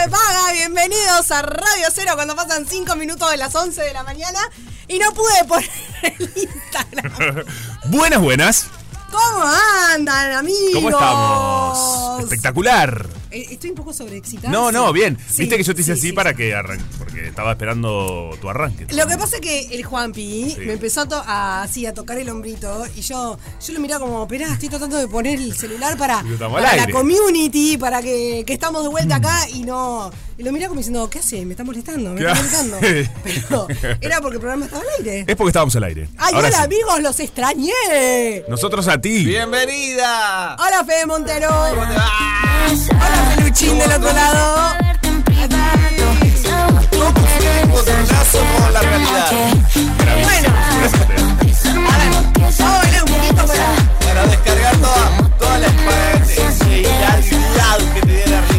Rompe Paga, bienvenidos a Radio Cero cuando pasan 5 minutos de las 11 de la mañana y no pude poner el Instagram. Buenas, buenas. ¿Cómo andan amigos? ¿Cómo estamos? Espectacular. Eh, Estoy un poco sobreexcitada. No, no, bien. Sí, Viste que yo te hice sí, así sí, para sí. que arranque, porque estaba esperando tu arranque. Lo que pasa es que el Juanpi Sí. me empezó a, to- a- así, a tocar el hombrito y yo, yo lo miraba como, esperá, estoy tratando de poner el celular para, Y estamos al para la community, para que, que estamos de vuelta acá y no... Y lo miraba como diciendo, ¿qué hace? Me está molestando, me ¿Qué está molestando. Pero era porque el programa estaba al aire. Es porque estábamos al aire. ¡Ay, Ahora hola sí. amigos! ¡Los extrañé! Nosotros a ti. ¡Bienvenida! Hola Fede Montero. ¿Cómo te va? Peluchín del otro lado. La realidad. Bueno, para... Para descargar toda, toda la espacialidad que te viene arriba.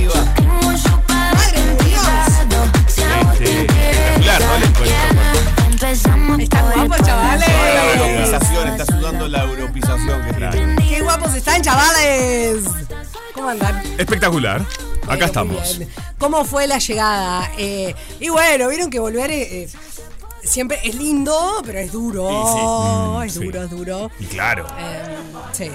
Espectacular. Acá Bueno, estamos. ¿Cómo fue la llegada? Eh, y bueno, vieron que volver eh, siempre es lindo, pero es duro. Mm, es sí. duro, es duro. Y claro. Eh, sí.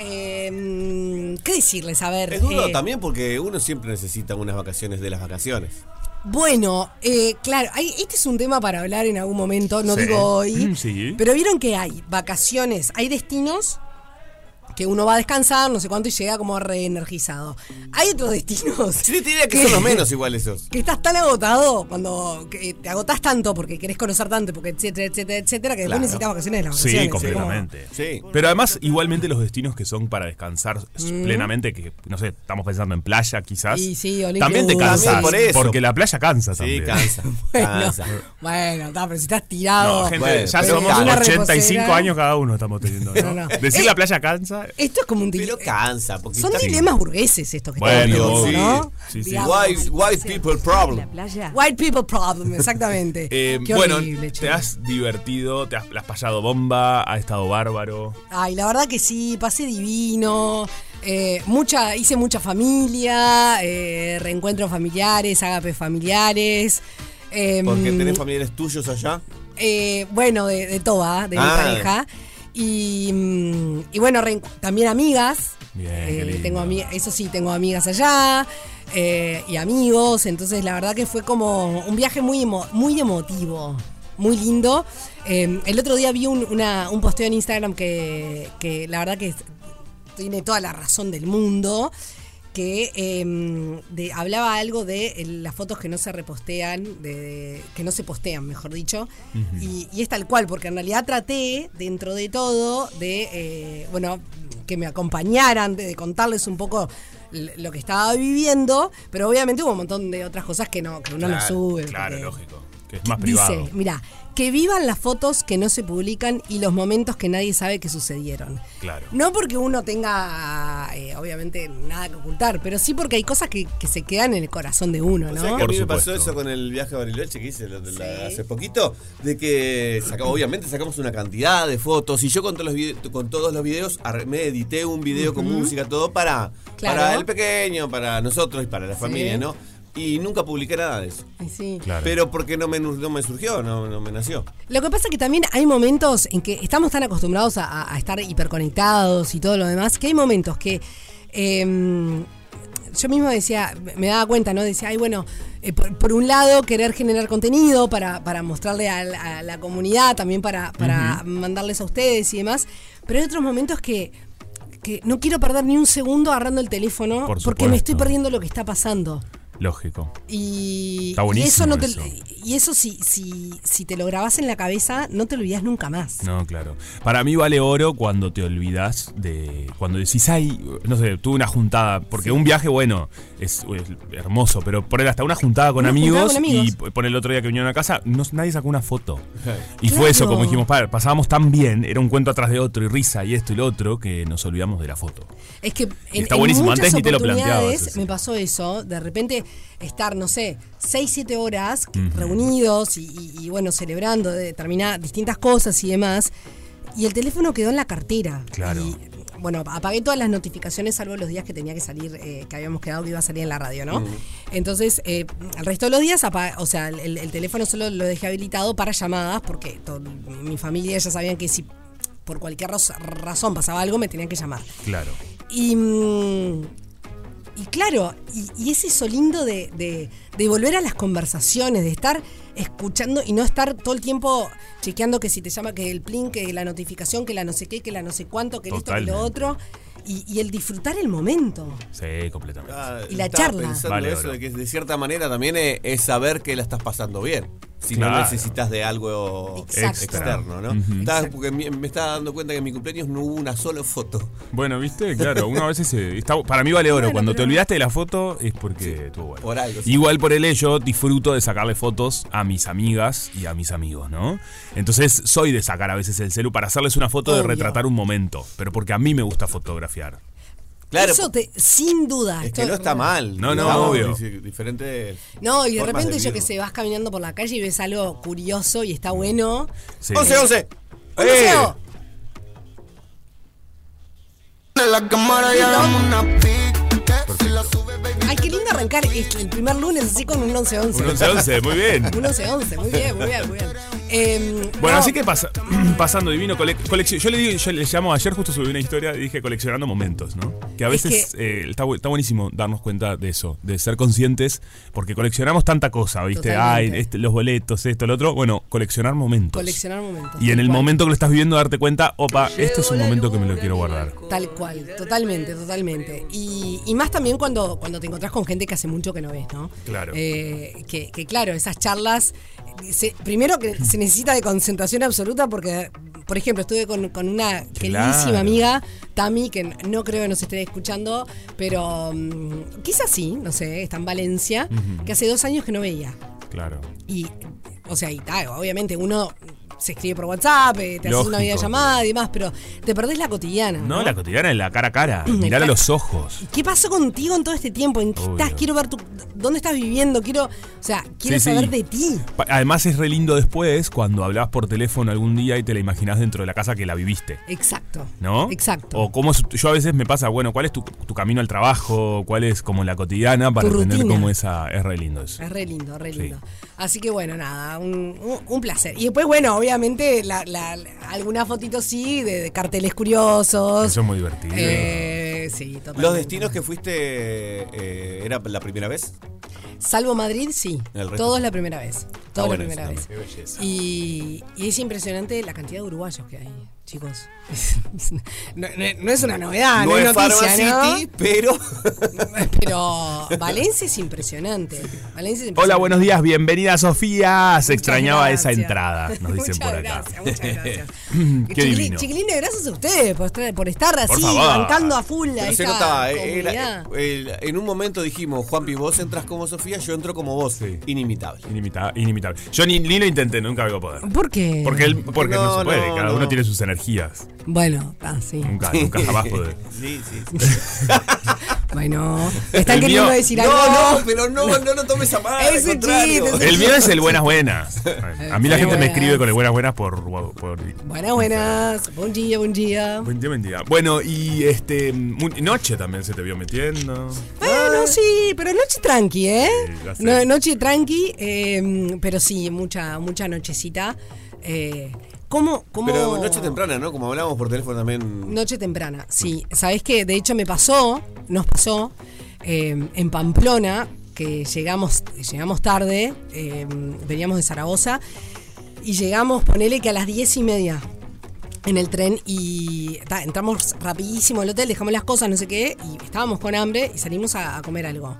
Eh, ¿Qué decirles? A ver. Es duro eh, también porque uno siempre necesita unas vacaciones de las vacaciones. Bueno, eh, claro, hay- este es un tema para hablar en algún momento, no Sí. digo hoy. Mm, sí. Pero vieron que hay vacaciones, hay destinos que uno va a descansar, no sé cuánto, y llega como reenergizado. Hay otros destinos. Sí, te diría que son los menos igual esos. Que estás tan agotado cuando que te agotás tanto porque querés conocer tanto, porque etcétera, etcétera, etcétera, que Claro. después necesitas vacaciones de las Sí, vacaciones. completamente. Sí. Pero además, igualmente los destinos que son para descansar Mm. plenamente, que no sé, estamos pensando en playa quizás. Y sí, también te inclusive. cansas. También por eso. Porque la playa cansa Sí, también. cansa. Bueno, Cansa. bueno, pero si estás tirado. No, gente, Bueno, ya somos una 85 reposera. años cada uno estamos teniendo. ¿no? No, no. Decir Eh, la playa cansa. Esto es como un Pero dilema. cansa. Porque Son dilemas burgueses estos que Bueno, estamos viendo, ¿no? Sí, sí. White, white people problem. White people problem, exactamente. Eh, Qué bueno, horrible, te has divertido, te has, has pasado bomba, ha estado bárbaro. Ay, la verdad que sí, pasé divino. eh, mucha, hice mucha familia, eh, reencuentros familiares, ágapes familiares. em, Porque tenés familiares tuyos allá. eh, bueno, de, de toda, de mi Ah. pareja. Y, mm, y bueno, también amigas. Bien, Eh, tengo ami- eso sí, tengo amigas allá eh, y amigos. Entonces, la verdad que fue como un viaje muy, emo- muy emotivo, muy lindo. Eh, el otro día vi un, una- un posteo en Instagram que, que la verdad que tiene toda la razón del mundo. Que eh, de- hablaba algo de las fotos que no se repostean, de, que no se postean, mejor dicho. y, y es tal cual, porque en realidad traté, dentro de todo, de, eh, bueno, que me acompañaran, de, de contarles un poco lo que estaba viviendo, pero obviamente hubo un montón de otras cosas que no que uno no Claro, sube. Claro, porque- lógico. Que es más privado. Dice, mira, que vivan las fotos que no se publican y los momentos que nadie sabe que sucedieron. Claro. No porque uno tenga, eh, obviamente, nada que ocultar, pero sí porque hay cosas que, que se quedan en el corazón de uno, O ¿no? sea que a Por mí me pasó eso con el viaje a Bariloche que hice la- la- Sí. hace poquito, de que obviamente sacamos una cantidad de fotos y yo con todos los, con todos los videos me edité un video con música, todo para, Claro. para el pequeño, para nosotros y para la Sí. familia, ¿no? Y nunca publiqué nada de eso. Ay, sí. Claro. Pero porque no me, no me surgió, no, no me nació. Lo que pasa es que también hay momentos en que estamos tan acostumbrados a, a- estar hiperconectados y todo lo demás, que hay momentos que eh, yo mismo decía, me daba cuenta, ¿no? Decía, ay, bueno, eh, por, por un lado querer generar contenido para, para mostrarle a, la- a la comunidad, también para, para mandarles a ustedes y demás, pero hay otros momentos que, que no quiero perder ni un segundo agarrando el teléfono Por porque me estoy perdiendo lo que está pasando. Lógico. Y, Está y buenísimo eso no te, eso. y eso si, si, si te lo grabas en la cabeza, no te olvidas nunca más. No, claro. Para mí vale oro cuando te olvidas de. Cuando decís, ay, no sé, tuve una juntada. Porque un viaje, bueno, es, es hermoso, pero poner hasta una juntada con, Una juntada amigos, con amigos. y poner el otro día que vinieron a casa, no, nadie sacó una foto. Y Claro. fue eso, como dijimos, "Pa, pasábamos tan bien, era un cuento atrás de otro, y risa, y esto y lo otro, que nos olvidamos de la foto. Es que en, está en buenísimo, muchas antes ni te lo planteabas, eso. me pasó eso, de repente estar, no sé, 6, 7 horas reunidos y, y- y, bueno, celebrando determinadas distintas cosas y demás, y el teléfono quedó en la cartera. Claro. Y, bueno, apagué todas las notificaciones salvo los días que tenía que salir, eh, que habíamos quedado que iba a salir en la radio, ¿no? Entonces, eh, el resto de los días, o sea, el, el teléfono solo lo dejé habilitado para llamadas porque mi familia ya sabían que si por cualquier raz- razón pasaba algo me tenían que llamar. Claro. Y, mm, y claro, y, y es eso lindo de, de- de volver a las conversaciones, de estar escuchando y no estar todo el tiempo chequeando que si te llama, que el plin, que la notificación, que la no sé qué, que la no sé cuánto, que esto, que lo Totalmente. otro. Y, y el disfrutar el momento. Sí, completamente. Ah, Y la charla. pensando Vale, eso de que de cierta manera también es, es saber que la estás pasando bien. Si no necesitas de algo Exacto. externo, ¿no? Porque me, me estaba dando cuenta que en mi cumpleaños no hubo una sola foto. Bueno, viste, claro, uno a veces eh, está, para mí vale oro. Bueno, Cuando te olvidaste de la foto es porque estuvo bueno. por algo, sí. Igual por el yo disfruto de sacarle fotos a mis amigas y a mis amigos, ¿no? Entonces soy de sacar a veces el celu para hacerles una foto de retratar un momento, pero porque a mí me gusta fotografiar. Claro, Eso te, sin duda. es esto- que no está mal. No, no, digamos, obvio. Diferentes. No, y de repente yo que sé, vas caminando por la calle y ves algo curioso y está bueno. Sí. 11, 11. ¡Un ¡Eh! la cámara. Ay, qué lindo arrancar el primer lunes así con un 11-11. Un 11-11, muy bien. Un 11-11, muy bien, muy bien, muy bien. Em, Bueno, no, así que pasa, pasando divino, cole- colección. Yo le digo, yo le llamo, ayer justo subí una historia y dije coleccionando momentos, ¿no? Que a Es veces eh, está, está buenísimo darnos cuenta de eso, de ser conscientes, porque coleccionamos tanta cosa, ¿viste? Ay, este, los boletos, esto, lo otro. Bueno, coleccionar momentos. Coleccionar momentos. Y en el cual. momento que lo estás viviendo, darte cuenta, opa, este es un momento que me lo quiero guardar. Tal cual, totalmente, totalmente. Y, y más también cuando, cuando te encontrás con gente que hace mucho que no ves, ¿no? Claro. Eh, que, que claro, esas charlas, se- primero que se necesita de concentración absoluta porque, por ejemplo, estuve con, con una queridísima Claro. amiga, Tami, que no creo que nos esté escuchando, pero mm, quizás sí, no sé, está en Valencia, que hace dos años que no veía. Claro. Y, o sea, y tal, obviamente uno se escribe por WhatsApp, eh, te haces una videollamada y demás, pero te perdés la cotidiana. No, No, la cotidiana es la cara a cara. Mirar a los ojos. ¿Qué pasó contigo en todo este tiempo? ¿En qué Obvio. estás? Quiero ver tu, dónde estás viviendo, quiero, o sea, quiero Sí, sí. saber de ti. Además es re lindo después cuando hablabas por teléfono algún día y te la imaginás dentro de la casa que la viviste. Exacto. ¿No? Exacto. O cómo yo a veces me pasa, bueno, ¿cuál es tu, tu camino al trabajo? ¿Cuál es como la cotidiana para entender cómo esa es re lindo eso? Es re lindo, re Sí. lindo. Así que bueno, nada, un, un- un placer. Y después, bueno, obviamente, la, la- la- algunas fotitos sí, de, de carteles curiosos. Eso es muy divertido. Eh, sí, totalmente. ¿Los destinos que fuiste eh, era la primera vez? Salvo Madrid, sí. El resto Todo sí. es la primera vez. Todo bueno es la primera vez. Y, y es impresionante la cantidad de uruguayos que hay. Chicos. no, no- no es una novedad, no, no es noticia, Pharmacity, pero. ¿no? Pero Valencia es impresionante. Valencia es Hola, impresionante. buenos días, bienvenida Sofía. Se extrañaba esa gracias. entrada, nos dicen Muchas por acá. Gracias, muchas gracias. Qué Chiquili- divino. Chiquilines, gracias a ustedes por estar, por estar así, favor. bancando a full a Pero se notaba, eh, era- el- en un momento dijimos, Juanpi, vos entras como Sofía, yo entro como vos. Sí. Inimitable. Inimita- inimitable. Yo ni, ni lo intenté, nunca voy a poder. ¿Por qué? Porque, él, porque no, no, se puede, no, cada no. uno tiene sus energías. Bueno, ah, sí. Nunca, nunca jamás podré. Sí, sí. sí. Bueno, ¿me están El queriendo mío- decir no, algo? no, pero no, no lo tomes a mal. Es un chiste, El mío es el buenas buenas. A mí la gente me escribe con el buenas buenas por, por Buenas, buenas. Buen día, buen día. Buen día, buen día. Bueno, y este. Noche también se te vio metiendo. Bueno, sí, pero noche tranqui, ¿eh? Sí. No- noche tranqui, eh, pero sí, mucha, mucha nochecita. Eh, ¿Cómo, cómo? Pero noche temprana, ¿no? Como hablábamos por teléfono también. Noche temprana, sí. ¿Sabés qué? De hecho me pasó, nos pasó, eh, en Pamplona, que llegamos, llegamos tarde, eh, veníamos de Zaragoza, y llegamos, ponele que a las diez y media en el tren y ta, entramos rapidísimo al hotel, dejamos las cosas, no sé qué, y estábamos con hambre y salimos a, a comer algo.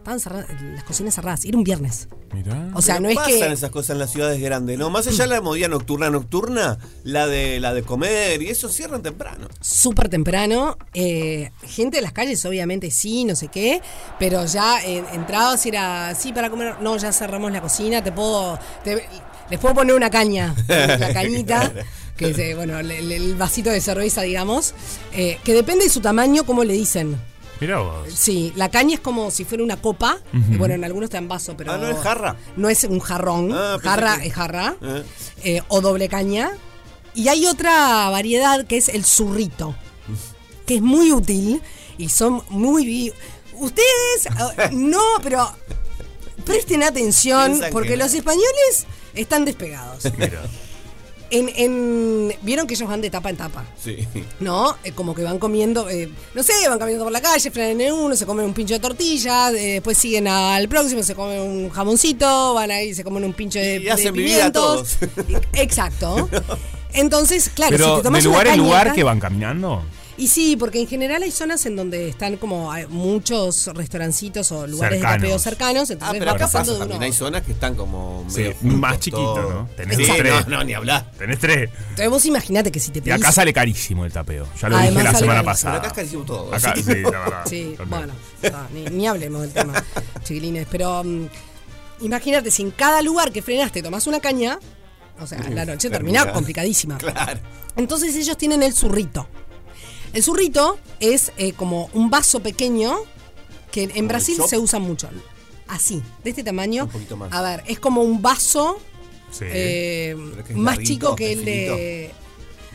Estaban cerradas, las cocinas cerradas, era un viernes. Mirá. O sea, Pero no es pasan que... esas cosas en las ciudades grandes, ¿no? Más allá de la movida nocturna nocturna, la de la de comer y eso cierran temprano. súper temprano. eh, gente de las calles, obviamente sí, no sé qué. Pero ya eh, entrados y era, sí, para comer. No, ya cerramos la cocina, te puedo. te- les puedo poner una caña, la cañita. Que es, eh, bueno, el, el- el vasito de cerveza, digamos. eh, que depende de su tamaño, como le dicen. Mirá vos. Sí, la caña es como si fuera una copa. Bueno, en algunos te dan vaso, pero. Ah, ¿no es jarra? No es un jarrón. Ah, jarra que- es jarra. Eh. eh, o doble caña. Y hay otra variedad que es el zurrito, que es muy útil y son muy... Ustedes, eh, no, pero presten atención porque que- los españoles están despegados. Mira. En, en- Vieron que ellos van de tapa en tapa. Sí. ¿no? Eh, como que van comiendo, eh, no sé, van caminando por la calle, frenan en uno, se comen un pincho de tortilla, eh, después siguen al próximo, se comen un jamoncito, van ahí, se comen un pincho de, Y de hacen vivir a Exacto. Entonces, claro, si Pero te de tomas lugar una en lugar que van caminando. Y sí, porque en general hay zonas en donde están como hay muchos restaurancitos o lugares Cercanos. de tapeo cercanos, Ah, entonces pero va acá pasando pasa de uno. también. Hay zonas que están como. Sí, medio juntos, más chiquito, todo. ¿no? Tenés Sí, tres. no, no, ni hablar. Tenés tres. Entonces vos imaginate que si te Y pedís... acá sale carísimo el tapeo. Ya lo Además dije la semana carísimo. pasada. Pero acá es carísimo todo. Acá, Sí. sí, la verdad. Sí, También. bueno, no, ni, ni hablemos del tema, chiquilines. Pero mm, imagínate, si en cada lugar que frenaste tomás una caña, o sea, la noche termina termina. complicadísima. Claro. Entonces ellos tienen el zurrito. El zurrito es eh, como un vaso pequeño que en Brasil se usa mucho. Así, de este tamaño. Un poquito más. A ver, es como un vaso Sí. eh, más larguito, chico que el de.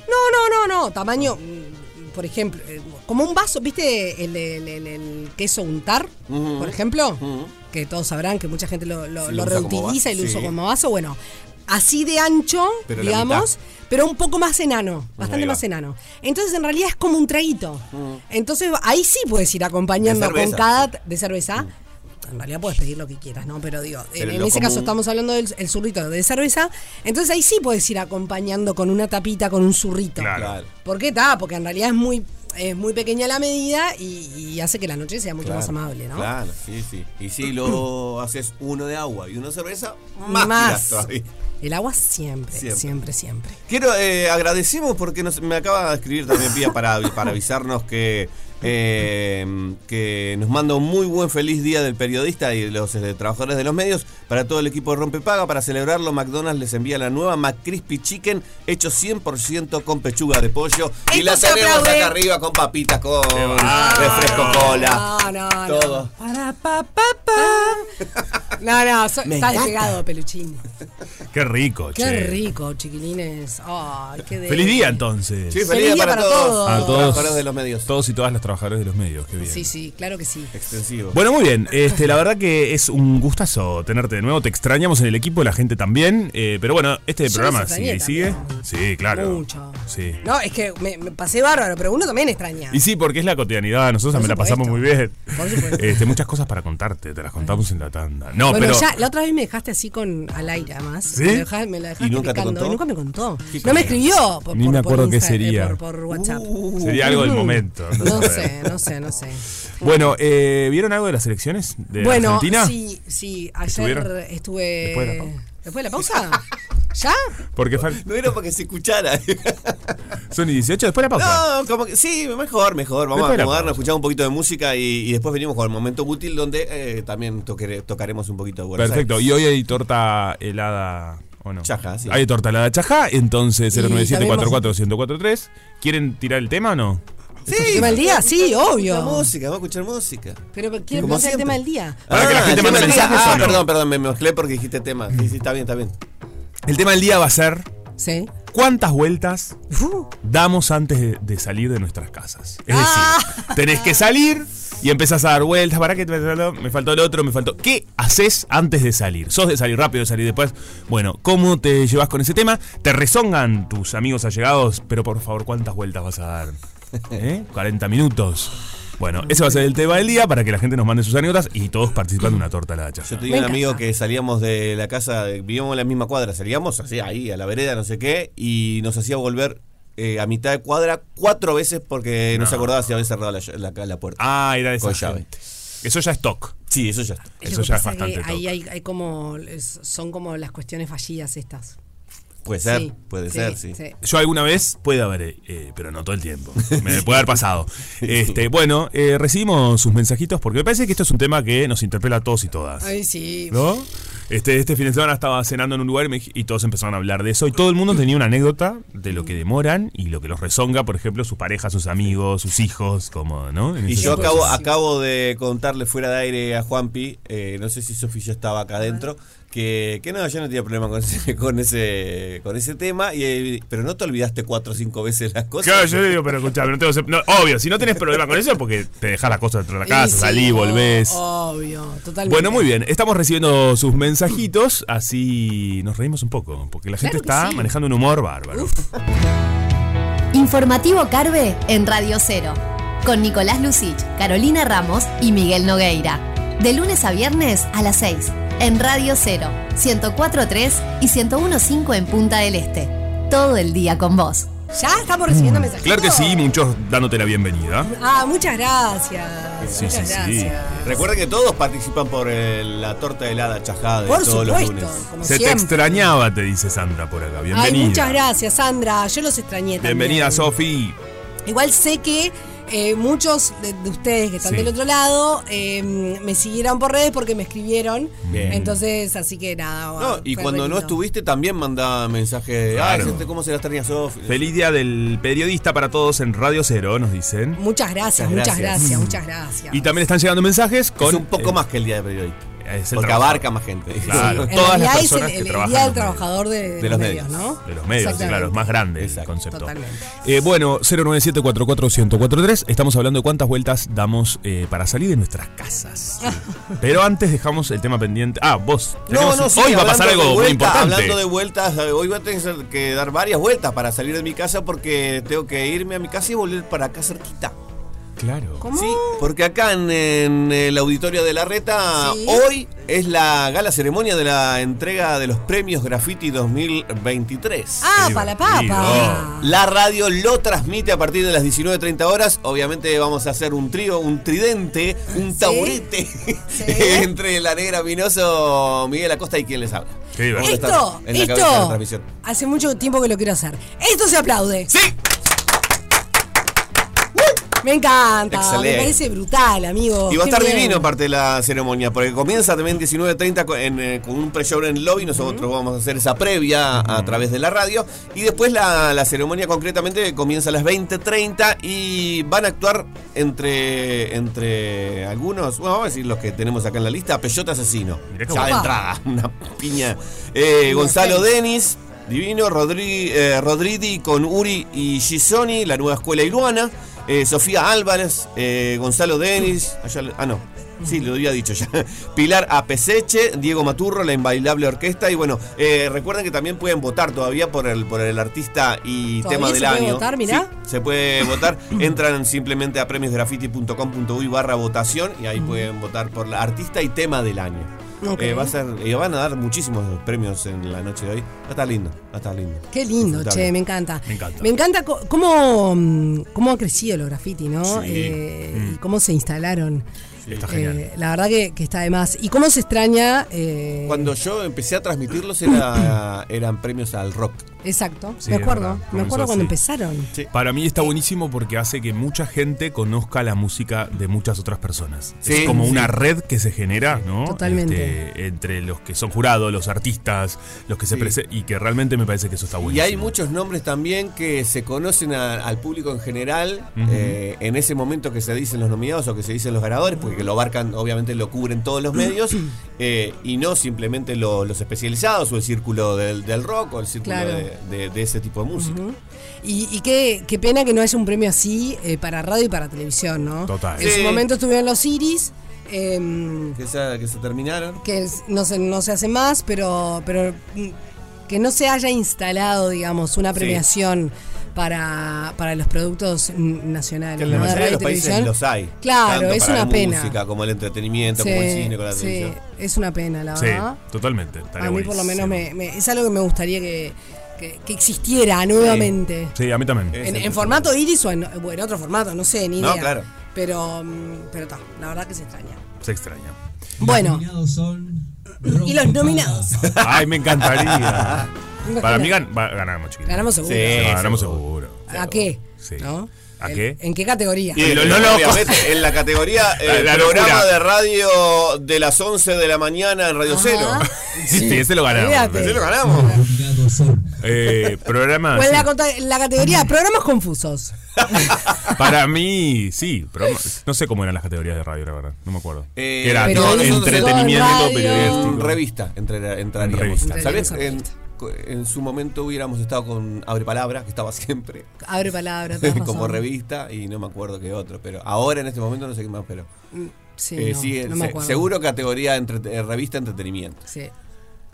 No, no, no, no. Tamaño, por ejemplo, eh, como un vaso, ¿viste el, el- el- el queso untar, por ejemplo? Que todos sabrán que mucha gente lo, lo- lo usa reutiliza y lo usa sí. como vaso. Bueno, así de ancho, Pero digamos, pero un poco más enano, bastante más enano. Entonces, en realidad es como un traguito. Entonces, ahí sí puedes ir acompañando con cada de cerveza. En realidad puedes pedir lo que quieras, ¿no? Pero digo, Pero en, ese caso estamos hablando del el zurrito de cerveza. Entonces ahí sí puedes ir acompañando con una tapita, con un zurrito. Claro. Claro. ¿Por qué está? Porque en realidad es muy, es muy pequeña la medida y, y hace que la noche sea mucho más amable, ¿no? Claro, sí, sí. Y si lo haces uno de agua y uno de cerveza, más, Más. tirás todavía. El agua siempre, Siempre. siempre, siempre. Quiero, eh, agradecemos porque nos- me acaba de escribir también Pía para, para avisarnos que, eh, que nos manda un muy buen feliz día del periodista y de los eh, trabajadores de los medios para todo el equipo de Rompepaga. Para celebrarlo, McDonald's les envía la nueva McCrispy Chicken hecho 100% con pechuga de pollo. y la tenemos aplaude. acá arriba con papitas, con refresco cola. No, no, no. Todo. Para, pa, pa, pa. No, no, so- está despegado, peluchín. Qué rico, Qué che. rico, chiquilines. Qué Feliz día entonces. Sí, feliz, Feliz día para, para todos. todos. A los todos. trabajadores de los medios. Todos y todas los trabajadores de los medios, qué bien. Sí, sí, claro que sí. Extensivo. Bueno, muy bien. Este, la verdad que es un gustazo tenerte de nuevo. Te extrañamos en el equipo, la gente también. eh, pero bueno, este Yo programa sigue y sigue. Sí, claro. Mucho. Sí. No, es que me, me pasé bárbaro, pero uno también extraña. Y sí, porque es la cotidianidad. Nosotros también la pasamos muy bien. Por supuesto. Este, muchas cosas para contarte. Te las contamos en la tanda. No, bueno, pero. ya, la otra vez me dejaste así con al aire, además. Sí. Me, me la dejaste ¿Y nunca te picando. contó? Y nunca me contó. ¿Qué No me escribió por, Ni por- me por acuerdo qué eh, sería. por, por WhatsApp. Sería algo del momento. No sé. Sé, no sé, no sé. Bueno, eh, ¿vieron algo de las elecciones de bueno, Argentina? sí, sí. Ayer ¿Estuvieron? estuve. Después de la pausa. ¿Después de la pausa? ¿Ya? Porque fal- No era para que se escuchara. son y 18 después de la pausa. No, como que sí, mejor, mejor. Vamos Después a acomodarnos, escuchar un poquito de música y, y después venimos con el momento útil donde eh, también tocaremos un poquito de Buenos Perfecto. Aires. Y hoy hay torta helada. ¿O no? Chajá, sí. Hay torta helada chajá, entonces Y 097-44-1043. ¿Quieren tirar el tema o no? Sí, ¿El tema del día? Sí, obvio. música, vamos a escuchar música. Pero ¿quién Como pasa el tema del día? Para que la gente mande mensajes, Ah, perdón, perdón, me mezclé porque dijiste tema. Sí, sí, está bien, está bien. El tema del día va a ser Sí. ¿cuántas vueltas Uh, damos antes de, de salir de nuestras casas? Es Ah. decir, tenés que salir y empezás a dar vueltas. ¿Para qué? Me faltó el otro, me faltó. ¿Qué haces antes de salir? ¿Sos de salir rápido, de salir después? Bueno, ¿cómo te llevas con ese tema? ¿Te rezongan tus amigos allegados? Pero por favor, ¿cuántas vueltas vas a dar? ¿Eh? 40 minutos. Bueno, ese va a ser el tema del día para que la gente nos mande sus anécdotas y todos participan de una torta a la Yo chacha. tenía un amigo que salíamos de la casa, vivíamos en la misma cuadra, salíamos así ahí a la vereda, no sé qué, y nos hacía volver eh, a mitad de cuadra cuatro veces porque no, se acordaba si había cerrado la, la- la puerta. Ah, era de esa Con llave. gente. Eso ya es stock. Sí, eso ya está. Eso lo que ya es que bastante ahí hay, hay como es- son como las cuestiones fallidas estas. Puede ser, Sí, puede ser, sí. Yo alguna vez puede haber, eh, pero no todo el tiempo. Me puede haber pasado. Este, bueno, eh, recibimos sus mensajitos porque me parece que esto es un tema que nos interpela a todos y todas. Ay, sí. ¿No? Este, este fin de semana estaba cenando en un lugar y, me dij- y todos empezaron a hablar de eso. Y todo el mundo tenía una anécdota de lo que demoran y lo que los rezonga, por ejemplo, sus parejas, sus amigos, sus hijos, como, ¿no? En Y yo acabo, acabo de contarle fuera de aire a Juanpi, eh, no sé si Sofía estaba acá adentro, que, que no, yo no tenía problema con ese, con ese, con ese tema, y, pero no te olvidaste cuatro o cinco veces las cosas. Claro, yo le digo, pero escuchame, no tengo. no, obvio, si no tenés problema con eso es porque te dejas las cosas dentro de la casa, sí, salís, volvés. Obvio, totalmente. Bueno, muy bien. Estamos recibiendo sus mensajitos, así nos reímos un poco, porque la gente Claro está sí. manejando un humor bárbaro. Informativo Carve en Radio Cero. Con Nicolás Lucich, Carolina Ramos y Miguel Nogueira. De lunes a viernes a las 6. En Radio Cero, 104.3 y 101.5 en Punta del Este. Todo el día con vos. ¿Ya estamos recibiendo mensajes? Claro que sí, muchos dándote la bienvenida. Ah, muchas gracias. Sí, muchas sí, sí. Recuerden que todos participan por el- la torta helada chajada de Por todos los supuesto, lunes. como Se te extrañaba, te dice Sandra por acá. Bienvenida. Ay, muchas gracias, Sandra. Yo los extrañé también. Bienvenida, Sofi. Igual sé que eh, muchos de, de ustedes que están Sí. del otro lado eh, me siguieron por redes porque me escribieron. Bien. Entonces, así que nada. No, y cuando no estuviste también mandaba mensajes. Claro. Ah, este, ¿cómo se la extraña Sofi? Feliz día del periodista para todos en Radio Cero, nos dicen. Muchas gracias, Muchas muchas gracias. gracias, muchas gracias. Y también están llegando mensajes con. es un poco eh, más que el día de periodista. Es el Porque trabajo. abarca más gente. Claro. En todas las realidad personas es que el, el trabajan Día del. Trabajador de, de los los medios. medios, ¿no? De los medios, claro, es más grande el Exacto, concepto. totalmente. Eh, bueno, 097-44143, estamos hablando de cuántas vueltas damos eh, para salir de nuestras casas. Pero antes dejamos el tema pendiente. Ah, vos. No, tenemos- no, sí, hoy va a pasar algo muy importante. Hablando de vueltas, eh, hoy voy a tener que dar varias vueltas para salir de mi casa porque tengo que irme a mi casa y volver para acá cerquita. Claro. ¿Cómo? Sí, porque acá en, en el auditorio de la Reta, Sí. hoy es la gala ceremonia de la entrega de los premios Graffiti 2023. Ah, para la papa. La radio lo transmite a partir de las 19.30 horas. Obviamente vamos a hacer un trío, un tridente, un Sí. taburete entre la negra Minoso, Miguel Acosta y quien les habla. Qué Esto, en la cabeza de la esto, transmisión. hace mucho tiempo que lo quiero hacer. Esto se aplaude. ¡Sí! Me encanta, Excelente. me parece brutal, amigo. Y va a estar bien. divino parte de la ceremonia, porque comienza también 19.30 con, en, eh, con un pre-show en el lobby, nosotros vamos a hacer esa previa a través de la radio, y después la, la ceremonia concretamente comienza a las 20.30 y van a actuar entre, entre algunos, bueno, vamos a decir los que tenemos acá en la lista, Peyote Asesino, ya de entrada, una piña, Eh, Gonzalo Denis, Divino, Rodri, eh, Rodridi con Uri y Gisoni, la nueva escuela iruana. Eh, Sofía Álvarez, eh, Gonzalo Denis, ah no, sí, lo había dicho ya. Pilar Apeseche, Diego Maturro, la inbailable orquesta. Y bueno, eh, recuerden que también pueden votar todavía por el, por el artista y ¿Todavía tema se del puede año. votar, mirá? Sí, se puede votar. Entran simplemente a premiosgraffiti.com.uy barra votación y ahí pueden votar por la artista y tema del año. Eh, va a ser, y van a dar muchísimos premios en la noche de hoy. Va a estar lindo, va a estar lindo. Qué lindo, che, me encanta. Me encanta. Me encanta cómo, mm, cómo ha crecido los graffiti, ¿no? Sí. Eh, Y cómo se instalaron. Está genial. Eh, la verdad que, que está de más. Y cómo se extraña. eh, Cuando yo empecé a transmitirlos era, eran premios al rock. Exacto, Sí, me acuerdo. Me acuerdo cuando así. empezaron. Sí. Para mí está buenísimo porque hace que mucha gente conozca la música de muchas otras personas. Sí, es como sí. una red que se genera, ¿no? Totalmente. Este, entre los que son jurados, los artistas, los que se Sí. presentan. Y que realmente me parece que eso está Y buenísimo. hay muchos nombres también que se conocen a- al público en general eh, en ese momento que se dicen los nominados o que se dicen los ganadores, porque lo abarcan, obviamente lo cubren todos los medios, eh, y no simplemente lo- los especializados o el círculo del, del rock o el círculo Claro. de, de- de ese tipo de música. Y, y qué, qué pena que no haya un premio así eh, para radio y para televisión, ¿no? Total. En Sí. su momento estuvieron los Iris. em, Que, se, que se terminaron. que es- no se, no se hace más, pero, pero mm, que no se haya instalado, digamos, una Sí. premiación para, para los productos nacionales. Que en la de mayoría de radio los y países televisión. los hay. Claro, Tanto es para una la pena. música como el entretenimiento, Sí, como el cine, con la sí, televisión. es una pena, la Sí, verdad. totalmente. estaría A mí por lo menos me- es algo que me gustaría que, que- que existiera nuevamente. Sí, a mí también. En, Sí, en sí. formato iris o en, en otro formato, no sé, ni No, idea. claro. Pero, mm, pero está, la verdad que se extraña. Se extraña. Bueno, nominados son y los nominados. Ay, me encantaría. Para mí gan- ganamos, chiquitos. Ganamos seguro. Sí. No, ganamos seguro. seguro. ¿A qué? Sí. ¿No? ¿A ¿En- qué? ¿En qué categoría? Y Lo- el- obviamente, en la categoría eh, La programa locura. de radio de las 11 de la mañana en Radio Ajá. Cero. Sí, ese lo ganamos. Ese lo ganamos. Eh, programa. O en sí. la, categoría programas confusos. Para mí, sí. no sé cómo eran las categorías de radio, la verdad. No me acuerdo. Eh, era pero todo entretenimiento radio- periodístico. En revista entre- entraríamos. revista. ¿Sabes? En, en su momento hubiéramos estado con Abre Palabra, que estaba siempre Abre palabra, como razón. revista, y no me acuerdo qué otro. Pero ahora en este momento no sé qué más, pero. Sí, eh, no, sí, no se- me acuerdo. seguro categoría entre, eh, revista entretenimiento. Sí.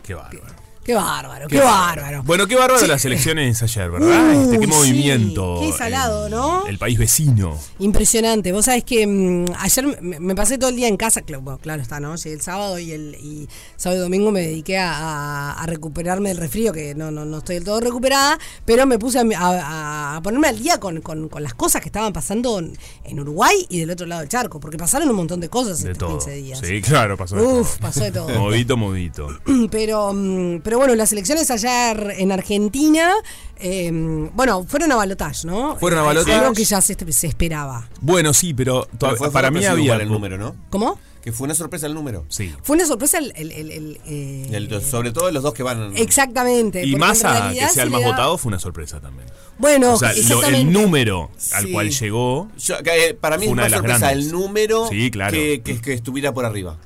Qué bárbaro. Qué bárbaro, qué, bárbaro. Bueno, qué bárbaro las elecciones ayer, ¿verdad? Uy, Este, qué sí, movimiento. qué salado, ¿no? El país vecino. Impresionante. Vos sabés que mm, ayer me, me pasé todo el día en casa. Claro, bueno, claro está, ¿no? El sábado y el y sábado y domingo me dediqué a, a- a recuperarme del resfrío, que no, no, no estoy del todo recuperada, pero me puse a, ponerme al día con, con- con las cosas que estaban pasando en, Uruguay y del otro lado del charco, porque pasaron un montón de cosas De estos todo. 15 días. Sí, claro, pasó de Uf, todo. pasó de todo. Modito, modito. Pero, mm, pero bueno, las elecciones ayer en Argentina, eh, bueno, fueron a balotage, ¿no? Fueron a balotaje. Algo que ya se, se esperaba. Bueno, sí, pero, Pero fue para mí había. igual el número, ¿no? ¿Cómo? Que fue una sorpresa el número. Sí. Fue una sorpresa el... el- el- el, eh, El- sobre todo los dos que van. Exactamente. Y porque más en a realidad que sea el más da- votado fue una sorpresa también. Bueno, O sea, lo- el número al Sí. cual llegó. Yo- eh, para mí Fue es una de sorpresa el número Sí, claro. que, que, que estuviera por arriba.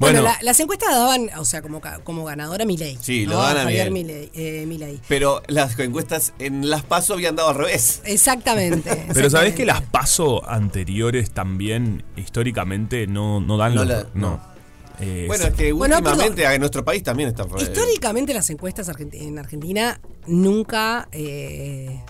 Bueno, Bueno, la- las encuestas daban, o sea, como, como ganadora Milei. Sí, lo dan a Javier Milei. Eh, Milei. Pero las encuestas en las PASO habían dado al revés. Exactamente. Pero sabés que las paso anteriores también históricamente no, no dan No los- la- no. no. Eh, Bueno, es que Bueno, últimamente en nuestro país también está. Históricamente las encuestas en Argentina nunca... eh,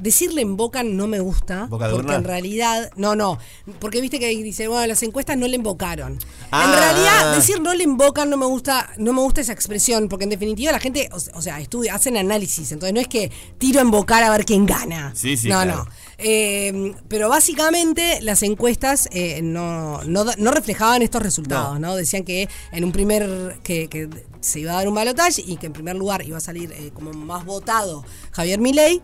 Decirle en boca no me gusta, ¿Boca de porque urna? en realidad, no, no, porque viste que dice, bueno, las encuestas no le invocaron. En Ah. realidad, decir no le invocan no me gusta, no me gusta esa expresión, porque en definitiva la gente, o, sea, estudia, hacen análisis, entonces no es que tiro a invocar a ver quién gana. Sí, sí, No, claro. no. Eh, pero básicamente las encuestas eh, no, no, no reflejaban estos resultados, ¿no? Decían que en un primer, que, que se iba a dar un balotaje y que en primer lugar iba a salir eh, como más votado Javier Milei.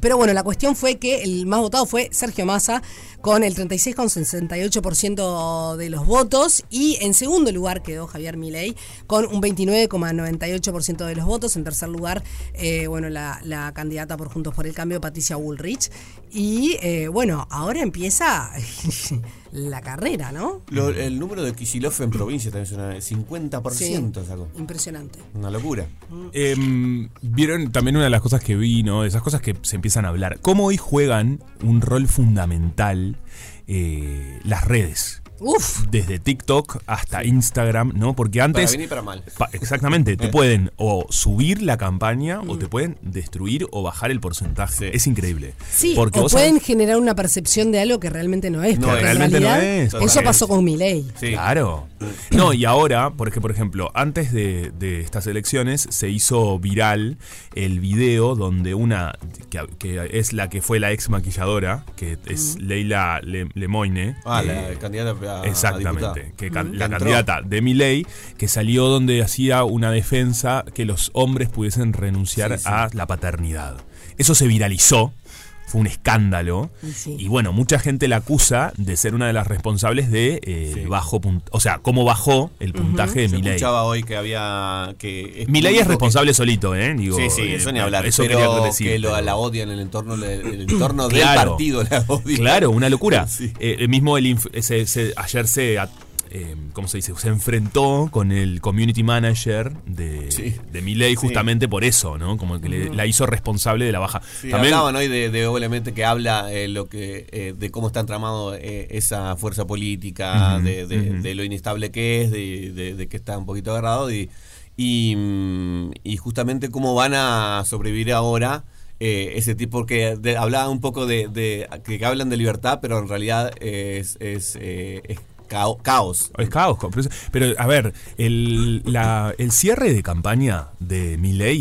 Pero bueno, la cuestión fue que el más votado fue Sergio Massa con el 36,68% de los votos y en segundo lugar quedó Javier Milei con un 29,98% de los votos. En tercer lugar, eh, bueno, la, la candidata por Juntos por el Cambio, Patricia Bullrich. Y eh, bueno, ahora empieza la carrera, ¿no? Lo- el número de Kisilov en provincia también es una 50% sacó. Impresionante. Una locura. Em, Vieron también una de las cosas que vi, ¿no? De esas cosas que se empiezan a hablar. Cómo hoy juegan un rol fundamental eh, las redes. Uf. desde TikTok hasta Instagram, ¿no? Porque antes... Para bien y para mal. Pa- exactamente, te pueden o subir la campaña Mm. o te pueden destruir o bajar el porcentaje. Sí. Es increíble. Sí, Porque o vos pueden generar una percepción de algo que realmente no es. No, realmente no es, Eso pasó con Milei. Sí. Claro. No, y ahora, porque por ejemplo, antes de, de estas elecciones se hizo viral el video donde una, que, que es la que fue la ex maquilladora, que es Leila Le- Lemoine. Ah, eh, la candidata a, Exactamente, que can- Que la candidata de Milei que salió donde hacía una defensa que los hombres pudiesen renunciar Sí, sí. a la paternidad. Eso se viralizó, fue un escándalo Y sí. y bueno, mucha gente la acusa de ser una de las responsables de eh, Sí. bajo o sea, cómo bajó el puntaje de Yo Milei. escuchaba hoy que había que Milei es responsable solito, ¿eh? Digo, sí, sí, eh, eso ni hablar. Eso pero quería decir. que lo- pero- la odian en el entorno, el entorno del partido la odian. Claro, una locura. Sí. Eh, el mismo el inf- ese- ese- ayer se, eh, ¿cómo se dice? Se enfrentó con el community manager de, Sí. de justamente por eso, ¿no? Como que le- la hizo responsable de la baja. Sí, También, hablaban hoy de, de, obviamente que habla eh, lo que eh, de cómo está entramado eh, esa fuerza política, de, de- lo inestable que es, de, de- de que está un poquito agarrado y, y, mm, y justamente cómo van a sobrevivir ahora eh, ese tipo, porque de- hablaba un poco de, de- que, que hablan de libertad, pero en realidad es, es, eh, es cao- caos. Es caos. Pero, a ver, el, la- el cierre de campaña de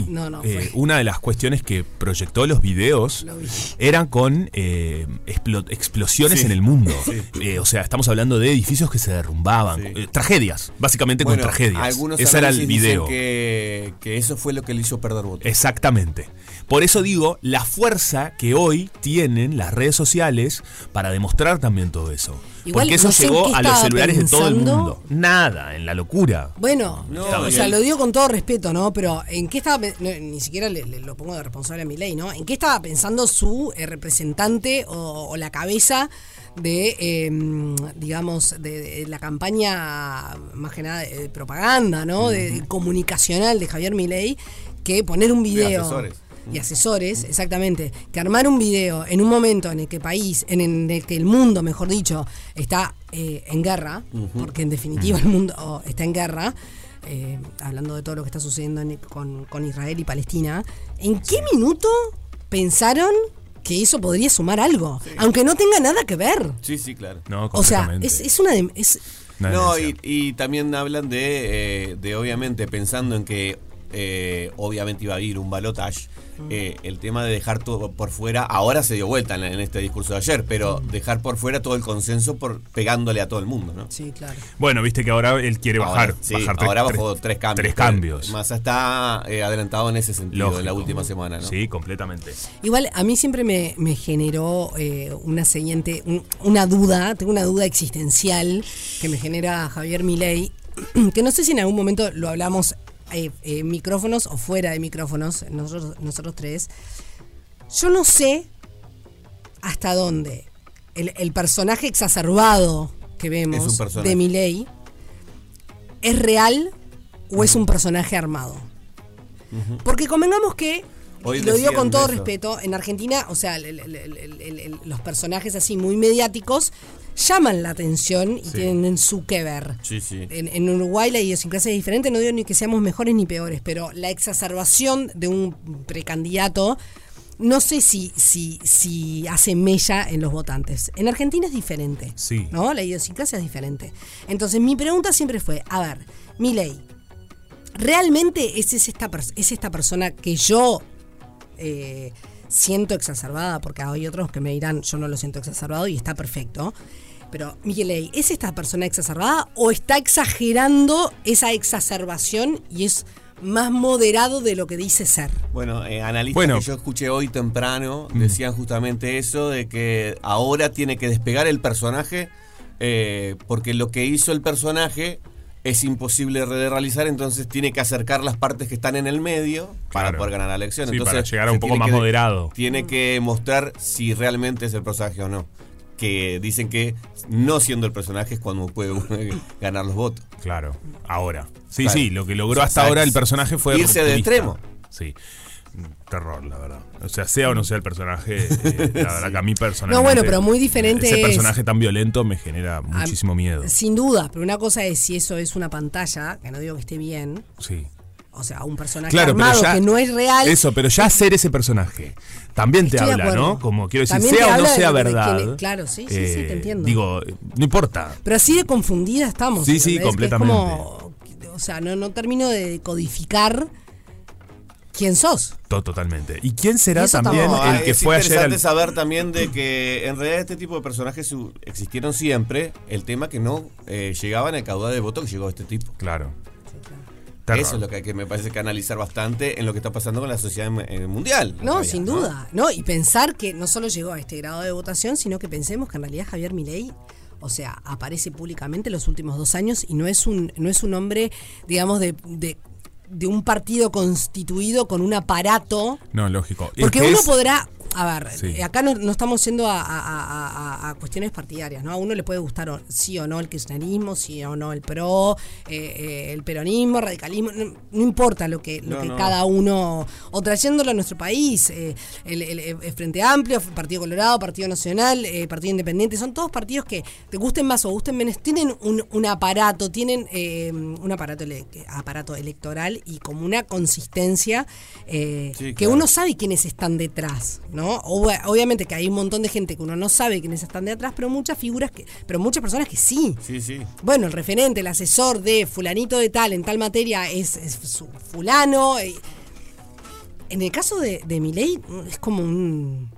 No, no, eh, una de las cuestiones que proyectó los videos Lo vi. eran con eh, explo- explosiones Sí. en el mundo. Eh, o sea, estamos hablando de edificios que se derrumbaban. Sí. eh, tragedias, básicamente Bueno, con tragedias. Algunos Ese era el dicen video. Que, que eso fue lo que le hizo perder votos. Exactamente. Por eso digo, la fuerza que hoy tienen las redes sociales para demostrar también todo eso. Igual, Porque eso no sé llegó a los celulares de todo el mundo. Nada, en la locura. Bueno, No, o sea, lo digo con todo respeto, ¿no? Pero ¿en qué estaba, no, ni siquiera le, le lo pongo de responsable a mi ley, ¿no? ¿En qué estaba pensando su eh, representante o, o la cabeza de, eh, digamos, de, de la campaña más que nada de, de propaganda, ¿no? De, de comunicacional de Javier Milei, que poner un video asesores. Y asesores, exactamente, que armar un video en un momento en el que el país, en el, el que el mundo, mejor dicho, está eh, en guerra, porque en definitiva el mundo oh, está en guerra, eh, hablando de todo lo que está sucediendo en- con, con Israel y Palestina, ¿en qué minuto pensaron que eso podría sumar algo? Aunque no tenga nada que ver. Sí, sí, claro. No, O sea, es, es una... de- es- No, y también hablan de, eh, de obviamente pensando en que eh, obviamente iba a ir un balotage. eh, el tema de dejar todo por fuera, ahora se dio vuelta en, en este discurso de ayer, pero dejar por fuera todo el consenso por pegándole a todo el mundo, ¿no? sí, claro. Bueno, viste que ahora él quiere bajar. Ahora, sí, bajar tres- ahora tres- bajó tres cambios. Tres cambios. Massa está eh, adelantado en ese sentido en la última semana, ¿no? Sí, completamente. Igual a mí siempre me, me generó eh, una siguiente, un- una duda, tengo una duda existencial que me genera Javier Milei, que no sé si en algún momento lo hablamos eh, micrófonos o fuera de micrófonos, nosotros, nosotros tres. Yo no sé hasta dónde el, el personaje exacerbado que vemos de Milei es real o es un personaje armado. Porque convengamos que, Hoy y lo digo con todo eso. respeto, en Argentina, o sea, el- el- los personajes así muy mediáticos llaman la atención y tienen su que ver. Sí, sí. En, en Uruguay la idiosincrasia es diferente, no digo ni que seamos mejores ni peores, pero la exacerbación de un precandidato no sé si, si, si hace mella en los votantes. En Argentina es diferente. Sí. ¿No? La idiosincrasia es diferente. Entonces, mi pregunta siempre fue: a ver, mi ley, ¿realmente es, es esta, es esta persona que yo eh, siento exacerbada? Porque hay otros que me dirán, yo no lo siento exacerbado y está perfecto. Pero, Miguel, ¿es esta persona exacerbada o está exagerando esa exacerbación y es más moderado de lo que dice ser? Bueno, eh, analistas Bueno. que yo escuché hoy temprano decían justamente eso, de que ahora tiene que despegar el personaje, eh, porque lo que hizo el personaje es imposible de realizar, entonces tiene que acercar las partes que están en el medio para poder ganar la elección. Sí, entonces, para llegar a un poco más moderado. Tiene que mostrar si realmente es el personaje o no. Que dicen que no siendo el personaje es cuando puede ganar los votos. Claro, ahora. Sí, Claro. sí, lo que logró O sea, hasta ahora el personaje fue irse de extremo. Sí. terror, la verdad. O sea, sea o no sea el personaje, eh, la verdad que a mí personalmente. No, bueno, pero muy diferente Ese es- personaje tan violento me genera muchísimo miedo. Sin duda, pero una cosa es si eso es una pantalla, que no digo que esté bien, Sí. o sea, un personaje Claro, armado ya. que no es real. Eso, pero ya ser ese personaje también te Estoy habla. ¿no? Como quiero decir, También sea o no sea verdad. quién es- claro, sí, sí, sí, te entiendo. Digo, no importa. Pero así de confundida estamos. Sí, sí. Que es completamente. como- o sea, no, no termino de codificar quién sos. To- Totalmente. ¿Y quién será Y también. No, el que es fue ayer interesante al- saber también de que en realidad este tipo de personajes existieron siempre. El tema que no eh, llegaban al caudal de voto que llegó este tipo. Claro. Terror. Eso es lo que, hay que me parece que analizar bastante en lo que está pasando con la sociedad mundial. No, realidad, sin duda. No, y pensar que no solo llegó a este grado de votación, sino que pensemos que en realidad Javier Milei, o sea, aparece públicamente los últimos dos años y no es un, no es un hombre, digamos, de, de, de un partido constituido con un aparato. No, lógico. Es Porque que uno es- podrá. A ver, Sí. acá no, no estamos yendo a, a- a- a- a cuestiones partidarias, ¿no? A uno le puede gustar o- sí o no el kirchnerismo, sí o no el PRO, eh, eh, el peronismo, radicalismo, no, no importa lo que, lo No, que no. cada uno, o trayéndolo a nuestro país, eh, el, el- el Frente Amplio, Partido Colorado, Partido Nacional, eh, Partido Independiente, son todos partidos que te gusten más o gusten menos, tienen un, un aparato, tienen eh, un aparato, ele- aparato electoral y como una consistencia eh, Sí, que uno sabe quiénes están detrás, ¿no? Ob- obviamente que hay un montón de gente que uno no sabe quiénes están detrás, pero muchas figuras que, pero muchas personas que sí. Sí, sí. Bueno, el referente, el asesor de fulanito de tal en tal materia es, es su fulano. eh. En el caso de, de Milei es como un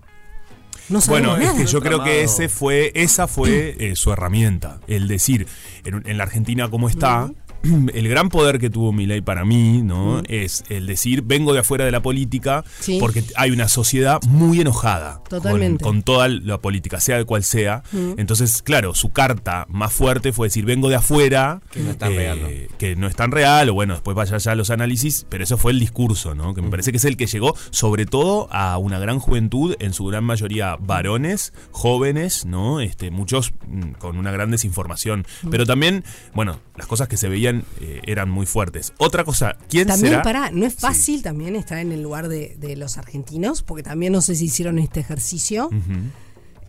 no Bueno, es que yo creo que ese fue, esa fue eh, su herramienta. El decir, en, en la Argentina como está, el gran poder que tuvo Milei para mí, ¿no? Es el decir, vengo de afuera de la política, Sí. porque hay una sociedad muy enojada con- Totalmente. Con, toda la política, sea de cual sea. Entonces, claro, su carta más fuerte fue decir, vengo de afuera. Que no es tan eh, real, ¿no? Que no es tan real, o bueno, después vaya ya a los análisis, pero eso fue el discurso, ¿no? Que me parece que es el que llegó, sobre todo, a una gran juventud, en su gran mayoría varones, jóvenes, ¿no? Este, muchos mm, con una gran desinformación. Pero también, bueno, las cosas que se veían eh, eran muy fuertes. Otra cosa, ¿quién También, será? pará, no es Sí. fácil también estar en el lugar de, de los argentinos, porque también no sé si hicieron este ejercicio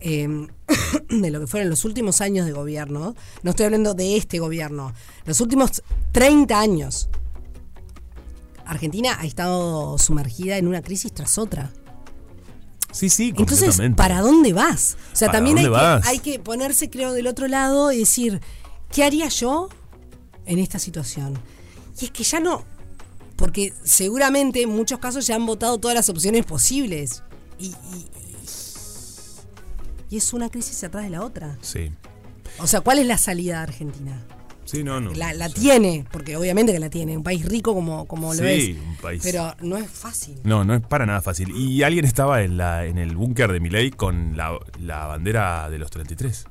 eh, de lo que fueron los últimos años de gobierno. No estoy hablando de este gobierno, los últimos 30 años. Argentina ha estado sumergida en una crisis tras otra. Sí, sí, Entonces. ¿para dónde vas? O sea, ¿Para también que, hay que ponerse, creo, del otro lado y decir, ¿qué haría yo en esta situación? Y es que ya no, porque seguramente en muchos casos ya han votado todas las opciones posibles. Y, y- y- es una crisis atrás de la otra. Sí. O sea, ¿cuál es la salida de Argentina? Sí, no, no. La, la tiene, porque obviamente que la tiene, un país rico como, como lo Sí, es. un país- Pero no es fácil. No, no es para nada fácil. Y alguien estaba en, la, en el búnker de Milei con la, la bandera de los 33.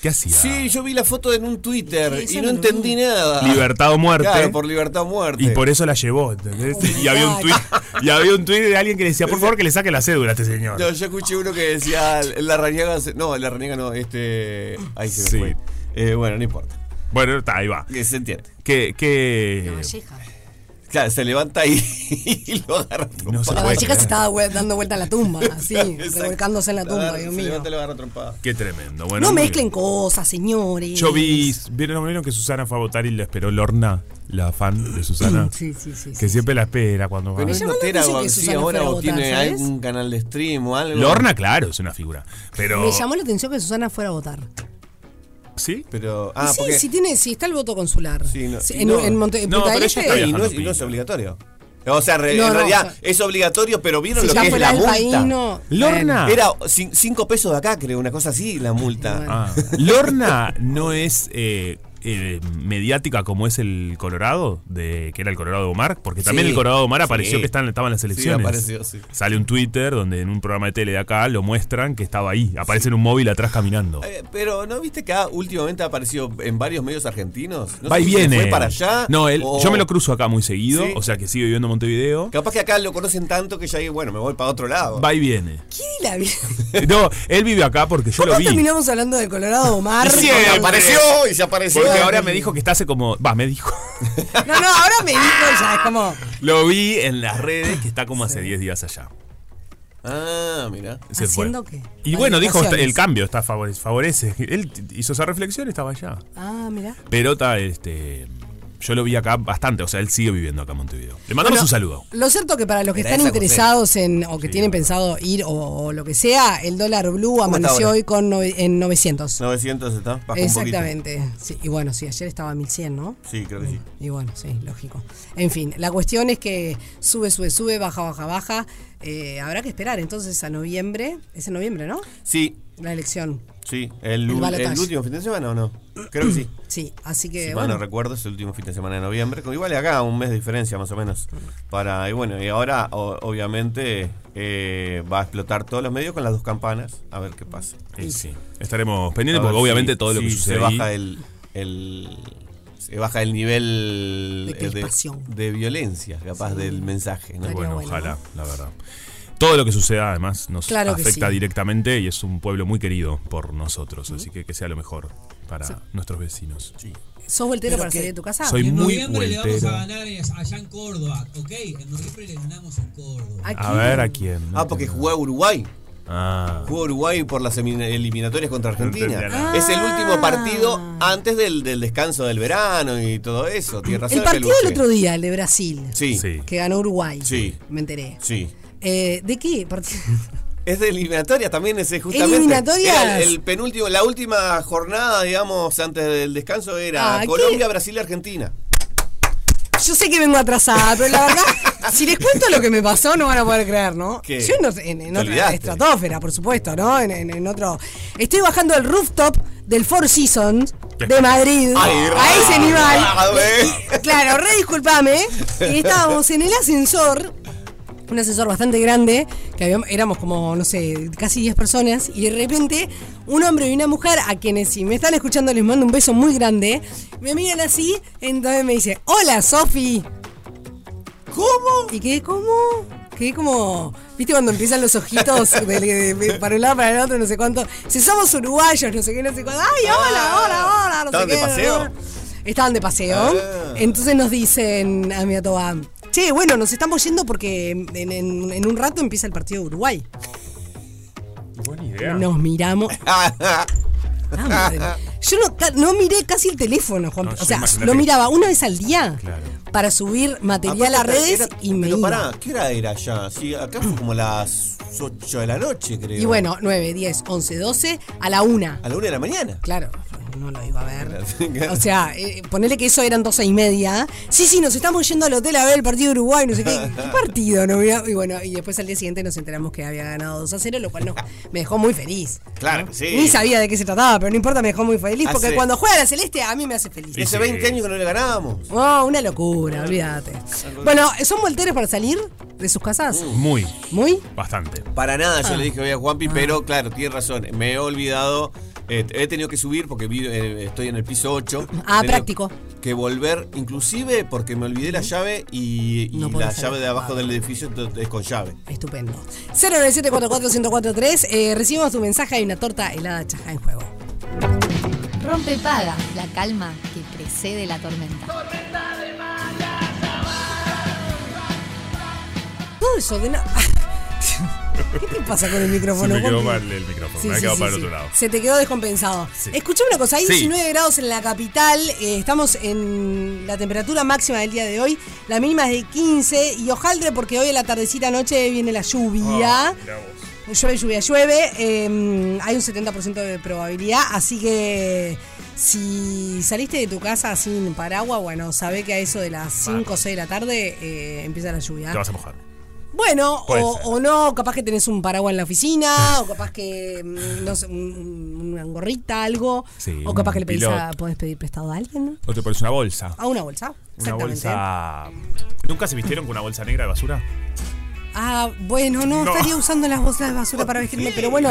¿Qué hacía? Sí, yo vi la foto en un Twitter y no entendí nada. Libertad o muerte. Claro, por libertad o muerte. Y por eso la llevó, ¿entendés? Oh, y, había un tuit, y había un tuit de alguien que decía, por favor, que le saque la cédula a este señor. No, yo escuché uno que decía, la raniega, no, la raniega no, este, ahí se me Sí. fue. Eh, bueno, no importa, Bueno, está, ahí va. que se entiende. Que, que... La Valleja. Claro, se levanta ahí y lo agarra No se La creer. se estaba dando vuelta en la tumba, así, Exacto. revolcándose en la tumba, Dios Se mío. levanta y lo agarra trompada. Qué tremendo. Bueno, No mezclen bien. cosas, señores. Yo vi, ¿vieron, vieron que Susana fue a votar y le esperó Lorna, la fan de Susana? Sí, sí, sí. Que sí. siempre la espera cuando va. Pero Me es llamó la notera atención o que sí, Susana ahora fuera a votar, tiene ¿sabes? algún canal de stream o algo. Lorna, claro, es una figura. Pero. Me llamó la atención que Susana fuera a votar. ¿Sí? Pero, ah, sí, porque... sí, tiene, sí está el voto consular. Sí, no- en, no. en Monte, en No, Punta del Este, está y no, es, y no es obligatorio. O sea, re- No, en no, realidad o sea- es obligatorio, pero ¿vieron si lo que es la multa? país, no. Lorna. Era 5 pesos de acá, creo, una cosa así, la multa. Bueno. Ah, Lorna no es eh, eh, mediática como es el Colorado, de que era el Colorado de Omar, porque también Sí, el Colorado de Omar sí. apareció que están, estaban en las elecciones. apareció, sí. Sale un Twitter donde en un programa de tele de acá lo muestran que estaba ahí. Aparece en un móvil atrás caminando. Eh, pero ¿no viste que ha- últimamente ha aparecido en varios medios argentinos? No Va y si se viene. fue para allá? No, él, o- yo me lo cruzo acá muy seguido, Sí. o sea que sigue viviendo en Montevideo. Capaz que acá lo conocen tanto que ya, bueno, me voy para otro lado. Va y viene. ¿Quién la vio? No, él vive acá porque yo ¿Cómo lo vi. terminamos hablando del Colorado Omar? Y sí, apareció y se apareció. Porque ahora me dijo que está hace como. Va, me dijo. No, no, ahora me dijo ya, es como. Lo vi en las redes que está como hace 10 días allá. Ah, mira. Se fue. ¿Haciendo qué? Y bueno, dijo el cambio está favore- favorece. Él t- hizo esa reflexión y estaba allá. Ah, mira. Pero está, este. Yo lo vi acá bastante, o sea, él sigue viviendo acá en Montevideo. Le mandamos Bueno, un saludo. Lo cierto que para los que Era están esa interesados en o que tienen pensado ir o, o lo que sea, el dólar blue amaneció hoy con en 900. 900 está, bajó un poquito. Exactamente. Sí, y bueno, sí, ayer estaba a 1100, ¿no? Sí, creo que sí. Y bueno, sí, lógico. En fin, la cuestión es que sube, sube, sube, baja, baja, baja. Eh, habrá que esperar entonces a noviembre. Es en noviembre, ¿no? Sí, La elección. sí. El, último fin de semana o no? Creo que sí. Sí, así que Si mal bueno. no recuerdo, es el último fin de semana de noviembre. Como Igual acá, un mes de diferencia más o menos. Para, y bueno, y ahora o- obviamente eh, va a explotar todos los medios con las dos campanas. A ver qué pasa. Y sí. Estaremos pendientes porque obviamente si- todo lo que sucede se ahí- baja el, el- se baja el nivel De violencia capaz del mensaje Bueno, bueno, ojalá, ¿no? la verdad. Todo lo que suceda además nos Claro afecta sí. directamente y es un pueblo muy querido por nosotros, así que que sea lo mejor para nuestros vecinos. ¿Sos voltero para salir de tu casa? Soy En muy noviembre le vamos a ganar allá en Córdoba, ¿ok? En noviembre le ganamos en Córdoba. ¿A A ver a quién. ah porque jugó a Uruguay Ah. jugó Uruguay por las eliminatorias contra Argentina es el último partido antes del, del descanso del verano y todo eso Tiene razón El partido del otro día, el de Brasil, sí, Sí. que ganó Uruguay. Sí. Me enteré. sí Eh, ¿De qué partido? Es de eliminatoria también ese justamente. ¿Eliminatorias? El, el penúltimo, la última jornada, digamos, antes del descanso era Ah, ¿qué? Colombia, Brasil y Argentina. Yo sé que vengo atrasada, pero la verdad, si les cuento lo que me pasó, no van a poder creer, ¿no? ¿Qué? Yo en, en- en otra olvidaste. estratosfera, por supuesto, ¿no? En, en- en otro. Estoy bajando el rooftop del Four Seasons de Madrid Ay, a ese nivel. Claro, re disculpame. Y estábamos en el ascensor. Un ascensor bastante grande, que habíamos- éramos como, no sé, casi 10 personas, y de repente un hombre y una mujer, a quienes si me están escuchando les mando un beso muy grande, me miran así, entonces me dice, hola Sofi. ¿Cómo? Y quedé como, quedé como, viste cuando empiezan los ojitos de- de- de- para un lado, para el otro, no sé cuánto. Si somos uruguayos, no sé qué, no sé cuánto. Ay, hola, hola, hola, no sé ¿Estaban de qué. paseo? Estaban de paseo. Ah. Entonces nos dicen a mi atoba, che, bueno, nos estamos yendo porque en, en- en un rato empieza el partido de Uruguay. Buena idea. Nos miramos. Ah, madre. Yo no, no miré casi el teléfono, Juan. No, o sea, lo miraba una vez al día Claro. para subir material a Aparte, redes era- y me pero iba. pará, ¿qué hora era allá? Sí, acá fue como las 8 de la noche, creo. Y bueno, 9, 10, 11, 12, a la una. A la 1 de la mañana. Claro, no lo iba a ver. O sea, eh, ponele que eso eran 12 y media. Sí, sí, nos estamos yendo al hotel a ver el partido de Uruguay, no sé qué. ¿Qué partido? No? Y bueno, y después al día siguiente nos enteramos que había ganado 2 a 0, lo cual no, me dejó muy feliz. Claro, que sí. Ni sabía de qué se trataba, pero no importa, me dejó muy feliz porque Hace- cuando juega la celeste a mí me hace feliz. Y hace 20 años que no le ganábamos. Oh, una locura, olvídate. Bueno, ¿son volteros para salir de sus casas? Muy, ¿Muy? bastante. Para nada, yo Ah. le dije hoy a Juanpi, pero claro, tiene razón. Me he olvidado. Eh, he tenido que subir porque vi- eh, estoy en el piso 8. Ah, práctico. Que volver, inclusive porque me olvidé la llave y, y No podés la salir. llave de abajo del edificio es con llave. Estupendo. 097441043. Eh, recibimos tu mensaje. Hay una torta helada chaja en juego. Rompe paga, la calma que precede la tormenta. Todo eso de no- ¿Qué te pasa con el Se micrófono? me quedó mal el micrófono. Sí, me ha sí, quedado sí, para el otro lado. Se te quedó descompensado. Escuchame una cosa, hay Sí. 19 grados en la capital, eh, estamos en la temperatura máxima del día de hoy, la mínima es de 15 y ojaldre porque hoy a la tardecita noche viene la lluvia. Vos. Llueve, lluvia, llueve. eh, hay un 70% de probabilidad. Así que si saliste de tu casa sin paraguas, bueno, sabe que a eso de las 5 o 6 de la tarde eh, empieza la lluvia. Te vas a mojar. Bueno, o, no, capaz que tenés un paraguas en la oficina, o capaz que, mm, no sé, un- una gorrita, algo. Sí, o capaz que le pedís a, podés pedir prestado a alguien, ¿no? O te pones una bolsa. A una bolsa. Una bolsa. ¿Nunca se vistieron con una bolsa negra de basura? Ah, bueno, no, No. estaría usando las bolsas de basura para vestirme, pero bueno,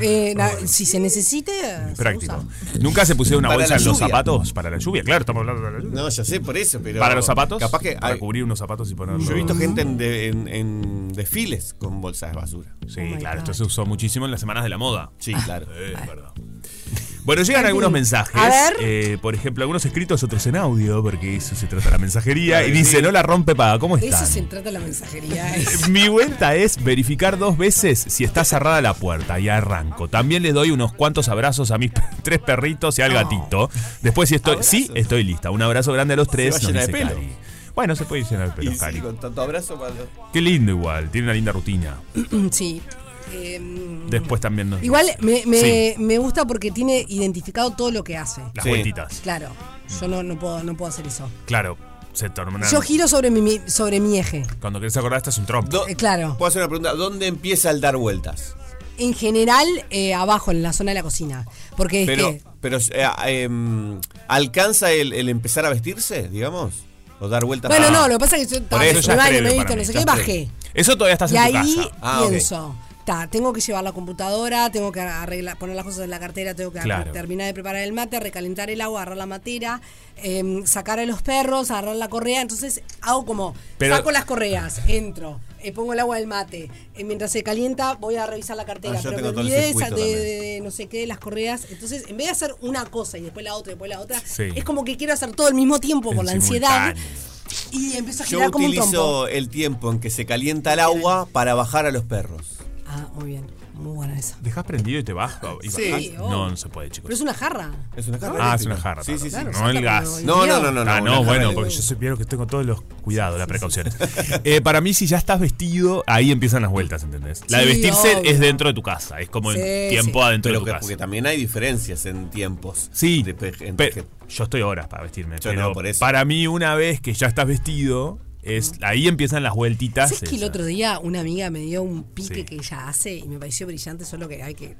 eh, si se necesite, se Práctico. usa. ¿Nunca se pusieron una Para bolsa la en los lluvia. zapatos? Para la lluvia, claro, estamos hablando de la lluvia. No, ya sé por eso, pero. ¿Para los zapatos? Capaz que. Para hay- cubrir unos zapatos y ponerlos. yo he visto gente en, de- en- en desfiles con bolsas de basura. Sí, Oh my claro, God. esto se usó muchísimo en las semanas de la moda. Sí, claro. Eh, es verdad. Bueno, llegan algunos mensajes. A ver. eh, por ejemplo, algunos escritos, otros en audio, porque eso se trata la mensajería. y dice, no la rompe paga. ¿Cómo Eso están? se trata la mensajería. Mi vuelta es verificar dos veces si está cerrada la puerta y arranco. También le doy unos cuantos abrazos a mis tres perritos y al gatito. Después si estoy, sí, estoy lista. Un abrazo grande a los tres. va de pelo. Cari. Bueno, se puede llenar Y pelo, sí, Cari. con tanto abrazo para... Qué lindo igual, tiene una linda rutina. sí. Em, Después también nos Igual me, me, Sí. me gusta porque tiene identificado todo lo que hace. las Sí. vueltitas. Claro, yo no, no, puedo, no puedo hacer eso. Claro, se. Yo giro sobre mi, sobre mi eje. Cuando querés acordar, esta es un trompo. Eh, claro. Puedo hacer una pregunta. ¿Dónde empieza el dar vueltas? En general, eh, abajo, en la zona de la cocina. Porque es Pero, que. pero eh, em, ¿alcanza el, el empezar a vestirse, digamos? ¿O dar vueltas? Bueno, Ah. no, lo que pasa es que yo me baño, me he visto, no sé qué, bajé. Eso todavía estás Y en tu ahí casa. Ah, pienso, ta, tengo que llevar la computadora, tengo que arreglar, poner las cosas en la cartera, tengo que Claro. terminar de preparar el mate, recalentar el agua, agarrar la matera, em, sacar a los perros, agarrar la correa. Entonces hago como, Pero- saco las correas, entro, eh, pongo el agua del mate. eh, mientras se calienta voy a revisar la cartera. Ah, yo pero me olvidé de, de- de no sé qué, de las correas. Entonces, en vez de hacer una cosa y después la otra y después la otra, Sí. es como que quiero hacer todo al mismo tiempo por la ansiedad. Y empiezo a Yo girar como un trompo. utilizo el tiempo en que se calienta el agua para bajar a los perros. Muy bien. Muy buena esa. ¿Dejas prendido y te vas? y Sí. bajás? No, no se puede, chicos. Pero es una jarra. Es una jarra. Ah, es una jarra. Sí, sí, sí. No el gas. No, no, no, no. ah, no, bueno, porque yo supieron que tengo todos los cuidados, las precauciones. Eh, para mí, si ya estás vestido, ahí empiezan las vueltas, ¿entendés? La de vestirse obvio. es dentro de tu casa, es como Sí, en tiempo sí. adentro Pero de tu que, casa. porque también hay diferencias en tiempos. Sí, De en yo estoy horas para vestirme, Yo pero no, por eso. para mí una vez que ya estás vestido, es ahí empiezan las vueltitas. ¿Sabes que el otro día una amiga me dio un pique Sí. que ella hace y me pareció brillante, solo que hay que.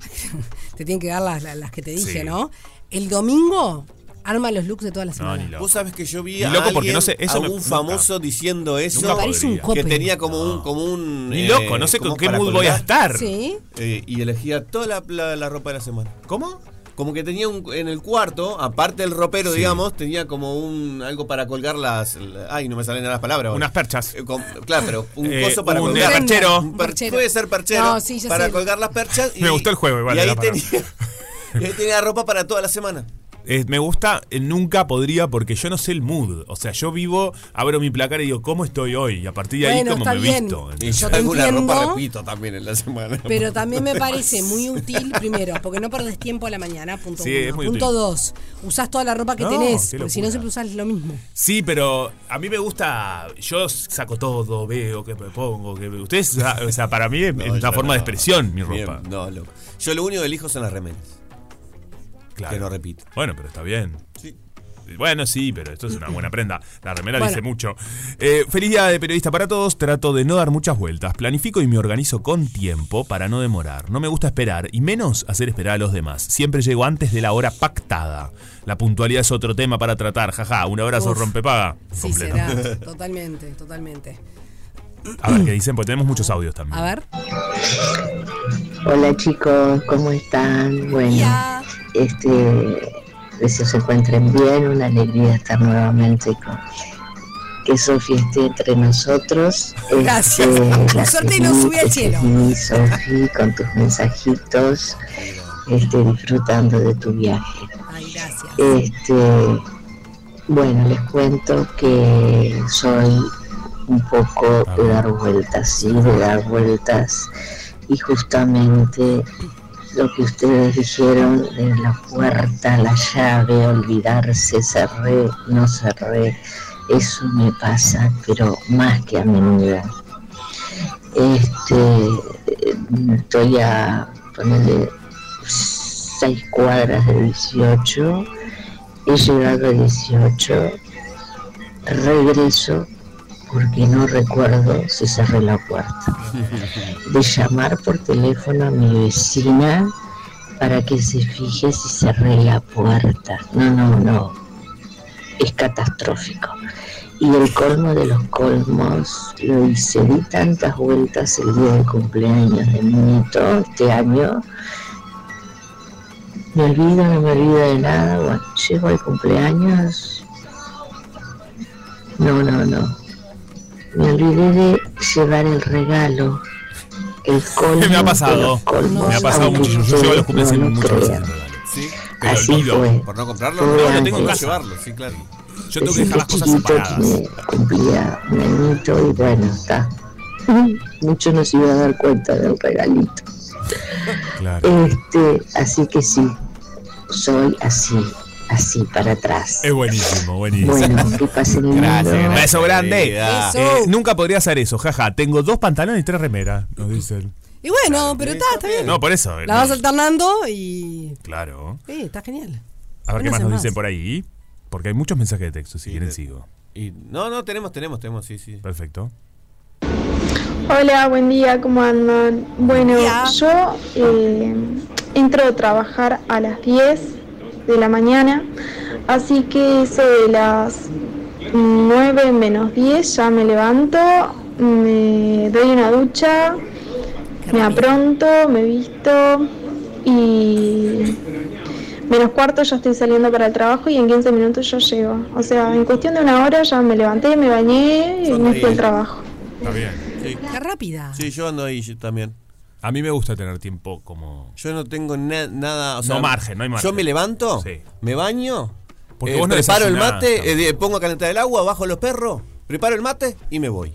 te tienen que dar las, las- las que te dije, Sí. ¿no? El domingo arma los looks de toda la No, semana. ni loco. Vos sabés que yo vi a loco, porque alguien, no sé, eso a me- un nunca. famoso diciendo eso. Nunca Parece un que tenía como un, como un Ni eh, loco, no sé con qué mood voy a estar. Sí. eh, y elegía toda la, la- la ropa de la semana. ¿Cómo? Como que tenía un, en el cuarto, aparte del ropero, Sí. digamos, tenía como un algo para colgar las. la- ay, no me salen las palabras. ahora. Unas perchas. Eh, con- claro, pero un Eh, coso para un colgar. perchero. Un Perchero. Puede ser perchero. No, sí, para sé. colgar las perchas. Me gustó el juego, igual, Y ahí, tenía, y ahí tenía ropa para toda la semana. Eh, me gusta, eh, nunca podría porque yo no sé el mood. O sea, yo vivo, abro mi placar y digo, ¿cómo estoy hoy? Y a partir de ahí, Bueno, ¿cómo está me bien. visto? Y. Yo yo te alguna ropa repito también en la semana. Pero también me parece muy útil, primero, porque no perdés tiempo a la mañana, punto Sí, uno. es muy punto útil. dos, usás toda la ropa que No, tenés, qué porque si no siempre usás lo mismo. Sí, pero a mí me gusta, yo saco todo, veo que me pongo, que ustedes, o sea, para mí es, No, una forma de expresión mi Bien, ropa. no, loco. Yo lo único que elijo son las remeras. Claro. Que no repito. Bueno, pero está bien. Sí. Bueno, sí, pero esto es una buena prenda. La remera Bueno. dice mucho. Eh, feliz día de periodista para todos. Trato de no dar muchas vueltas. Planifico y me organizo con tiempo para no demorar. No me gusta esperar y menos hacer esperar a los demás. Siempre llego antes de la hora pactada. La puntualidad es otro tema para tratar. Jaja, un abrazo Uf. rompepaga. Sí, será. Totalmente, totalmente. A ver qué dicen, porque tenemos muchos audios también. A ver. Hola chicos, ¿cómo están? Bueno, Ya. este, deseo se encuentren bien, una alegría estar nuevamente con que Sofía esté entre nosotros. Gracias. Este, la Suerte nos sube al te cielo. seguí, Sofi, con tus mensajitos, este, disfrutando de tu viaje. Ay, gracias. Este, bueno, les cuento que soy un poco de dar vueltas, sí, de dar vueltas. Y justamente lo que ustedes dijeron de la puerta, la llave, olvidarse, cerré, no cerré, eso me pasa, pero más que a menudo. Este, estoy a ponerle seis cuadras de 18 he llegado a 18, regreso porque no recuerdo si cerré la puerta. De llamar por teléfono a mi vecina para que se fije si cerré la puerta. No, no, no. Es catastrófico. Y el colmo de los colmos, lo hice, di tantas vueltas el día de cumpleaños de mi nieto este año, me olvido, no me olvido de nada. Bueno, llego al cumpleaños. No, no, no. Me olvidé de llevar el regalo. El colmo Me ha pasado. colmos, Me ha pasado mucho. Yo, llevo los cumpleaños no muchas lo veces. ¿Sí? Pero Así olvido. fue. Por no comprarlo, no, lo tengo que llevarlo, sí, claro. Yo tengo que dejar las cosas separadas. me cumplía un añito y bueno, está. Mucho no se iba a dar cuenta del regalito. Claro. Este, así que sí, soy así, así para atrás. Es buenísimo, buenísimo. Bueno, que pasen lindo. Gracias, Beso grande. Eh, nunca podría hacer eso, jaja. Tengo dos pantalones y tres remeras, nos dicen. Y bueno, pero está, está bien. No, por eso. La no. vas alternando y. Claro. Sí, está genial. A ver qué más nos más. dicen por ahí. Porque hay muchos mensajes de texto, si quieren sigo. Y, no, no, tenemos, tenemos, tenemos, sí, sí. Perfecto. Hola, buen día, ¿cómo andan? Bueno, yo eh, entro a trabajar a las 10 de la mañana, así que eso de las 9 menos 10 ya me levanto, me doy una ducha, me apronto, me visto y menos cuarto ya estoy saliendo para el trabajo y en 15 minutos ya llego. O sea, en cuestión de una hora ya me levanté, me bañé y me fui al trabajo. Está bien. Sí, Qué rápida. sí, yo ando ahí también. A mí me gusta tener tiempo como. Yo no tengo na- nada. O sea, No margen, no hay margen. Yo me levanto, Sí. me baño, Porque eh, vos no preparo el mate, eh, pongo a calentar el agua, bajo los perros, preparo el mate y me voy.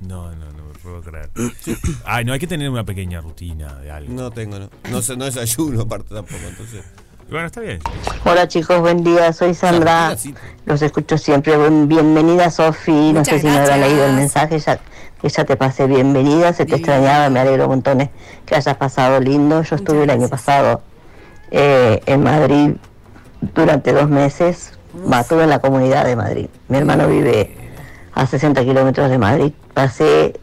No, no, no me puedo creer. Ay, no, hay que tener una pequeña rutina de algo. No tengo, no. No, sé- no desayuno aparte tampoco, entonces. Bueno, está bien. Hola chicos, buen día, soy Sandra. Los escucho siempre. Buen- Bienvenida Sofi. No Muchas sé si me habrá gracias. leído el mensaje, ya, que ya te pasé bienvenida, se te extrañaba, me alegro montones que hayas pasado lindo. Yo estuve el año pasado eh, en Madrid durante dos meses, va, estuve en la comunidad de Madrid. Mi hermano vive a 60 kilómetros de Madrid. Pasé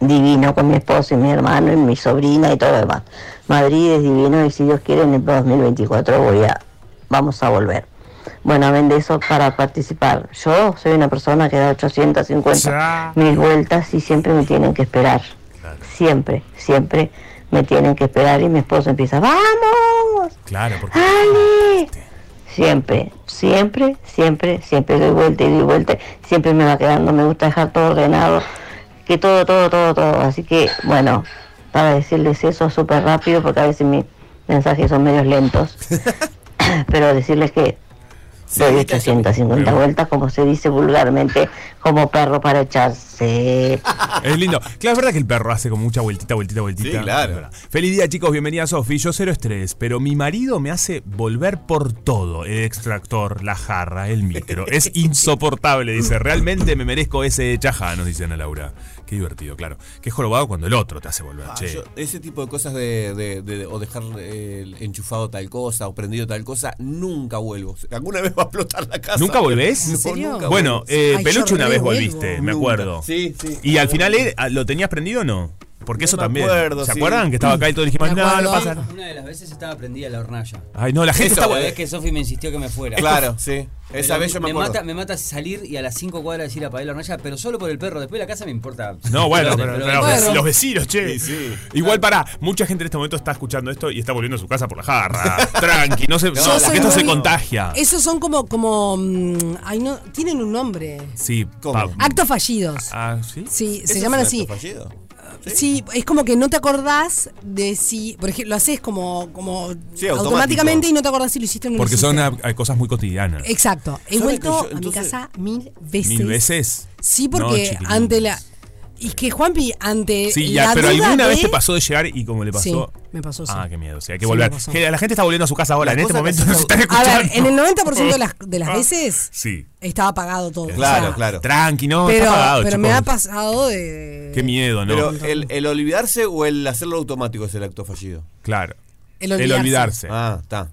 divino con mi esposo y mi hermano y mi sobrina y todo lo demás. Madrid es divino y si Dios quiere en el 2024 voy a, vamos a volver. Bueno, amén de eso para participar. Yo soy una persona que da 850 Ya. mil vueltas y siempre me tienen que esperar. Siempre, siempre me tienen que esperar y mi esposo empieza, ¡vamos! Claro, porque. ¡Ale! Siempre, siempre, siempre, siempre doy vuelta y doy vuelta. Siempre me va quedando, me gusta dejar todo ordenado, que todo, todo, todo, todo. Así que, bueno, para decirles eso súper rápido, porque a veces mis mensajes son medios lentos, pero decirles que doy 850 vueltas, como se dice vulgarmente, como perro para echarse. Es lindo. Claro, es verdad que el perro hace como mucha vueltita, vueltita, vueltita. Sí, claro. Feliz día, chicos. Bienvenida, Sofi. Yo cero estrés, pero mi marido me hace volver por todo. El extractor, la jarra, el micro. Es insoportable, dice. Realmente me merezco ese chajá, nos dice Ana Laura. Qué divertido, claro. Qué jorobado cuando el otro te hace volver, Ah, che. yo- ese tipo de cosas de, de- de- o dejar eh, enchufado tal cosa o prendido tal cosa, nunca vuelvo. Alguna vez va a explotar la casa. ¿Nunca volvés? No, ¿En serio? nunca Bueno, eh, Ay, Peluche una vez vuelvo. volviste, me Nunca. acuerdo. Sí, sí. Y al final, ¿eh, ¿lo tenías prendido o no? Porque eso No también. acuerdo, ¿Se sí. acuerdan que estaba acá y todos dijimos, no, no pasa nada? Una de las veces estaba prendida la hornalla. Ay, no, la gente Eso, eh. vez que Sofi me insistió que me fuera. Claro, sí. Esa Pero vez yo me, me acuerdo. mata, me mata salir y a las 5 cuadras decir apagar la hornalla, pero solo por el perro. Después de la casa me importa. No, bueno, pero, pero- pero pero- los vecinos, che. Sí, sí. Igual para, mucha gente en este momento está escuchando esto y está volviendo a su casa por la jarra. Tranqui, no soy porque esto se contagia. Esos son como, como, mm, ay no, tienen un nombre. Sí, ¿Cómo? Actos fallidos. Ah, ¿sí? Sí, ¿Eso se es llaman así. acto fallido? Sí, es como que no te acordás de si, por ejemplo, lo haces como, como Sí, automáticamente y no te acordás si lo hiciste o no lo Porque hiciste. son hay cosas muy cotidianas. Exacto. He ¿Sabe vuelto a mi casa mil veces. Mil veces. Sí, porque ante la. Y que Juanpi, ante. Sí, la ya, pero duda alguna de- vez te pasó de llegar y como le pasó. Me pasó, sí. Ah, qué miedo. O sea, hay que Sí, volver. Que la gente está volviendo a su casa ahora. En este momento nos se- están A escuchando. ver, en el 90% de las, de las Ah, veces Sí. estaba apagado todo. Claro, O sea, claro. Tranqui, no, Pero, está apagado, pero me ha pasado de. Qué miedo, ¿no? Pero el, el olvidarse o el hacerlo automático es el acto fallido. claro. El olvidarse. Ah, está.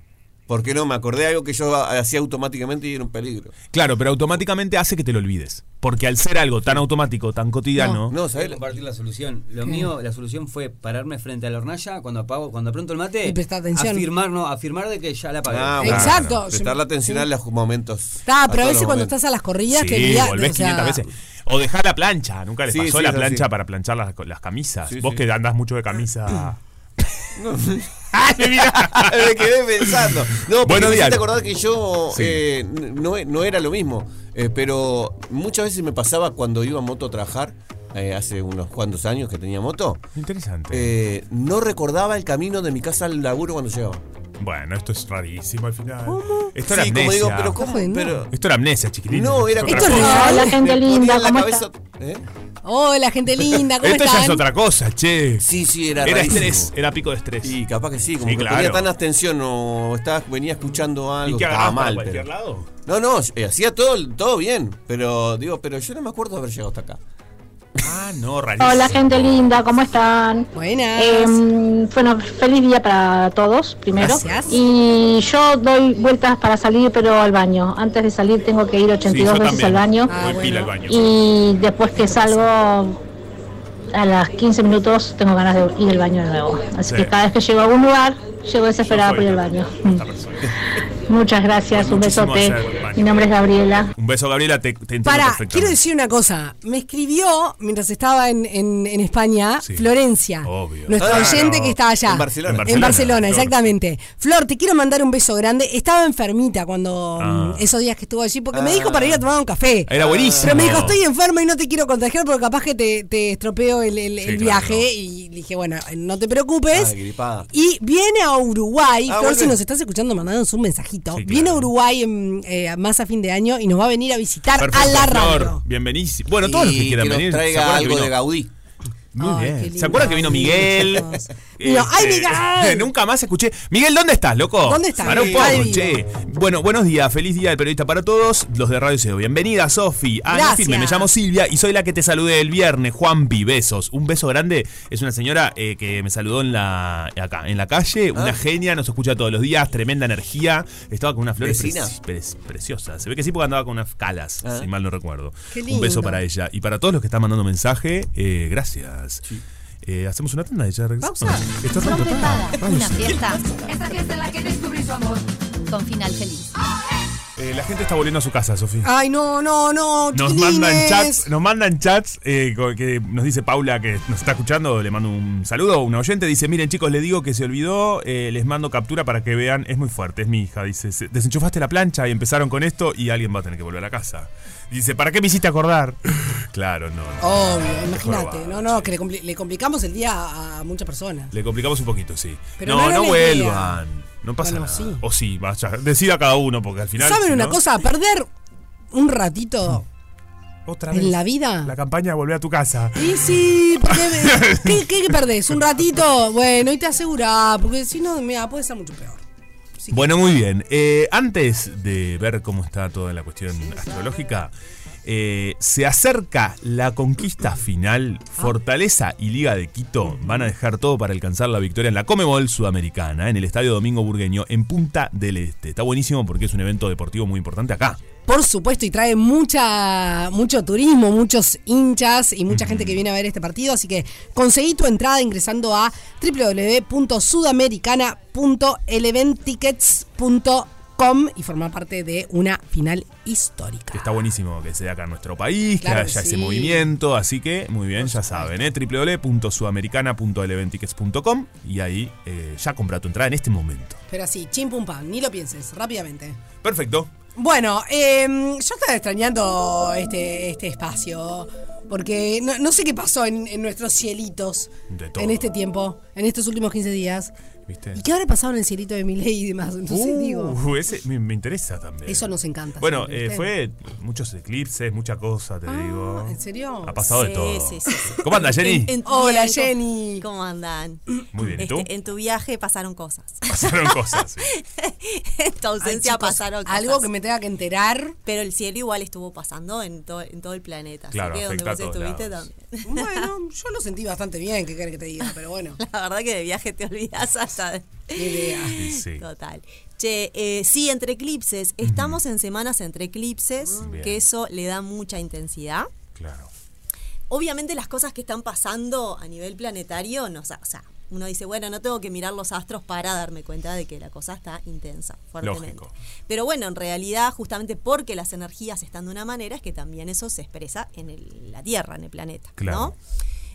Porque no, me acordé de algo que yo hacía automáticamente y era un peligro. Claro, pero automáticamente hace que te lo olvides. Porque al ser algo tan automático, tan cotidiano. No, Voy ¿sabes? compartir la solución. Lo mío, la solución fue pararme frente a la hornalla cuando apago, cuando apronto el mate. Y prestar atención. Afirmar, no, afirmar de que ya la apagué. Ah, bueno. Exacto. Prestar la atención a los momentos. Está, pero a veces cuando momentos. estás a las corridas Sí, que volvés o sea, 500 veces. O dejar la plancha. Nunca les Sí, pasó sí, la plancha para planchar las, las camisas. Sí, Vos sí. que andás mucho de camisa. Me quedé pensando. No, Buenos me hiciste acordar que yo Sí. eh, no, no era lo mismo. Eh, pero muchas veces me pasaba cuando iba en moto a trabajar, eh, hace unos cuantos años que tenía moto, Interesante. eh, no recordaba el camino de mi casa al laburo cuando llegaba. Bueno, esto es rarísimo al final. Esto era Sí, como amnesia. digo, pero ¿cómo? Pero, Esto era amnesia, chiquitín. no, era Esto es real. Hola, gente linda, la. ¿Eh? Hola, gente linda, ¿cómo Esto ya es otra cosa, che. Sí, sí, era Era rarísimo. estrés, era pico de estrés. Y capaz que sí, como Sí, que claro. ponía tan atención o estaba, venía escuchando algo ¿Y que qué estaba para mal. cualquier pero- lado? No, no, eh, hacía todo, todo bien, pero digo, pero yo no me acuerdo de haber llegado hasta acá. Ah, no, rarísimo. Hola, gente linda, ¿cómo están? Buenas. Eh, bueno, feliz día para todos, primero. Gracias. Y yo doy vueltas para salir, pero al baño. Antes de salir tengo que ir 82 Sí, veces también. al baño. Ah, Voy pila al bueno. baño. Y después que salgo, a las 15 minutos tengo ganas de ir al baño de nuevo. Así Sí. que cada vez que llego a algún lugar, llego desesperada por al baño. Muchas gracias, un besote. Mi nombre es Gabriela. Un beso, Gabriela, te, te entiendo Para, quiero decir una cosa. Me escribió mientras estaba en, en- en España, Sí. Florencia, Obvio. nuestro oyente que está allá. En Barcelona. En En Barcelona, exactamente. Flor, te quiero mandar un beso grande. Estaba enfermita cuando Ah. mm, esos días que estuvo allí, porque me Ah. dijo para ir a tomar un café. Era buenísimo. Pero me dijo, estoy enferma y no te quiero contagiar porque capaz que te, te estropeo el, el- Sí, el claro. viaje. Y le dije, bueno, no te preocupes. Ay. Y viene a Uruguay, Ah, Flor, si nos estás escuchando, mandándonos un mensajito. Sí, claro. Viene a Uruguay en, eh, más a fin de año y nos va a venir a visitar Perfecto, a la radio. bienvenísimo. Bueno, todos los que quieran nos venir. ¿se traiga acuerdan que algo vino? de Gaudí. Muy Ay, bien. ¿Se acuerdan que vino Miguel? ¡Ay, Miguel! Nunca más escuché. Miguel, ¿dónde estás, loco? ¿Dónde estás? Para un Sí. poco, Ay, che. Bueno, buenos días. Feliz día del periodista para todos. Los de Radio CEO. Bienvenida, Sofi. Ah, no firme. Me llamo Silvia y soy la que te saludé el viernes. Juanpi, besos. Un beso grande. Es una señora eh, que me saludó en la acá, en la calle. Una genia, nos escucha todos los días. Tremenda energía. Estaba con unas flores pre- pre- preciosas. Se ve que sí porque andaba con unas calas, Ah. si mal no recuerdo. Qué Un beso lindo. para ella. Y para todos los que están mandando mensaje, eh, gracias. Eh, hacemos una tanda y ya regresamos. Pausa. Esto es Rompe Radio Paga, Total. una fiesta Esta fiesta en la que descubrí su amor. con final feliz. Eh, la gente está volviendo a su casa, Sofía. Ay, no, no, no. Nos chiquilines. mandan chats, nos mandan chats eh, que nos dice Paula que nos está escuchando, le mando un saludo, una oyente, dice, miren chicos, le digo que se olvidó, eh, les mando captura para que vean, es muy fuerte, es mi hija, dice, "Se- desenchufaste la plancha y empezaron con esto y alguien va a tener que volver a la casa. Dice, ¿para qué me hiciste acordar? claro, no, no. Obvio, imagínate. No, no, que le, compli- le complicamos el día a, muchas personas. Le complicamos un poquito, sí. Pero no, no vuelvan. No pasa Bueno, nada. sí. O sí, vaya, decida cada uno, porque al final. ¿Saben si una no- cosa? Perder un ratito Otra en la vida. La campaña volver a tu casa. Y sí, porque ¿qué, qué, qué perdés? ¿Un ratito? Bueno, y te asegurás, porque si no, mira, puede ser mucho peor. Así Bueno, muy bien. Eh, antes de ver cómo está toda la cuestión astrológica, eh, se acerca la conquista final. Fortaleza y Liga de Quito van a dejar todo para alcanzar la victoria en la Comebol Sudamericana, en el Estadio Domingo Burgueño, en Punta del Este. Está buenísimo porque es un evento deportivo muy importante acá. Por supuesto, y trae mucha, mucho turismo, muchos hinchas y mucha gente que viene a ver este partido. Así que conseguí tu entrada ingresando a www.sudamericana.eleventickets.com y formar parte de una final histórica. Está buenísimo que sea acá en nuestro país, Claro que haya ese movimiento. Así que, muy bien, ya saben, ¿eh? www.sudamericana.eleventickets.com y ahí eh, ya compra tu entrada en este momento. Pero así, chim pum pam, ni lo pienses, rápidamente. Perfecto. Bueno, eh, yo estaba extrañando este, este espacio. Porque no, no sé qué pasó en, en nuestros cielitos De todo. en este tiempo, en estos últimos 15 días. ¿Viste? ¿Y qué habrá pasado en el cielito de Miley y demás? Entonces digo, Uh, ese me, me interesa también. eso nos encanta. Bueno, siempre, eh, fue muchos eclipses, mucha cosa, te digo. Ah, ¿En serio? Ha pasado de todo. sí, sí, sí. ¿Cómo anda, Jenny? En- en tu Hola, Jenny. ¿Cómo andan? Muy bien, ¿y tú? Este, en tu viaje pasaron cosas. Pasaron cosas. sí. en tu Ay, ausencia chicos, pasaron cosas. Algo que me tenga que enterar. Pero el cielo igual estuvo pasando en, todo en todo el planeta. Claro, así que donde afecta vos estuviste lados. también. Bueno, yo lo sentí bastante bien, ¿qué querés que te diga? Pero bueno, La verdad que de viaje te olvidas Sí, sí. Total. Che, eh, sí, entre eclipses. Estamos en semanas entre eclipses, Bien. que eso le da mucha intensidad. Claro. Obviamente las cosas que están pasando a nivel planetario, no, o sea, o sea, uno dice, bueno, no tengo que mirar los astros para darme cuenta de que la cosa está intensa, fuertemente. Lógico. Pero bueno, en realidad, justamente porque las energías están de una manera, es que también eso se expresa en el- la Tierra, en el planeta, Claro. ¿no?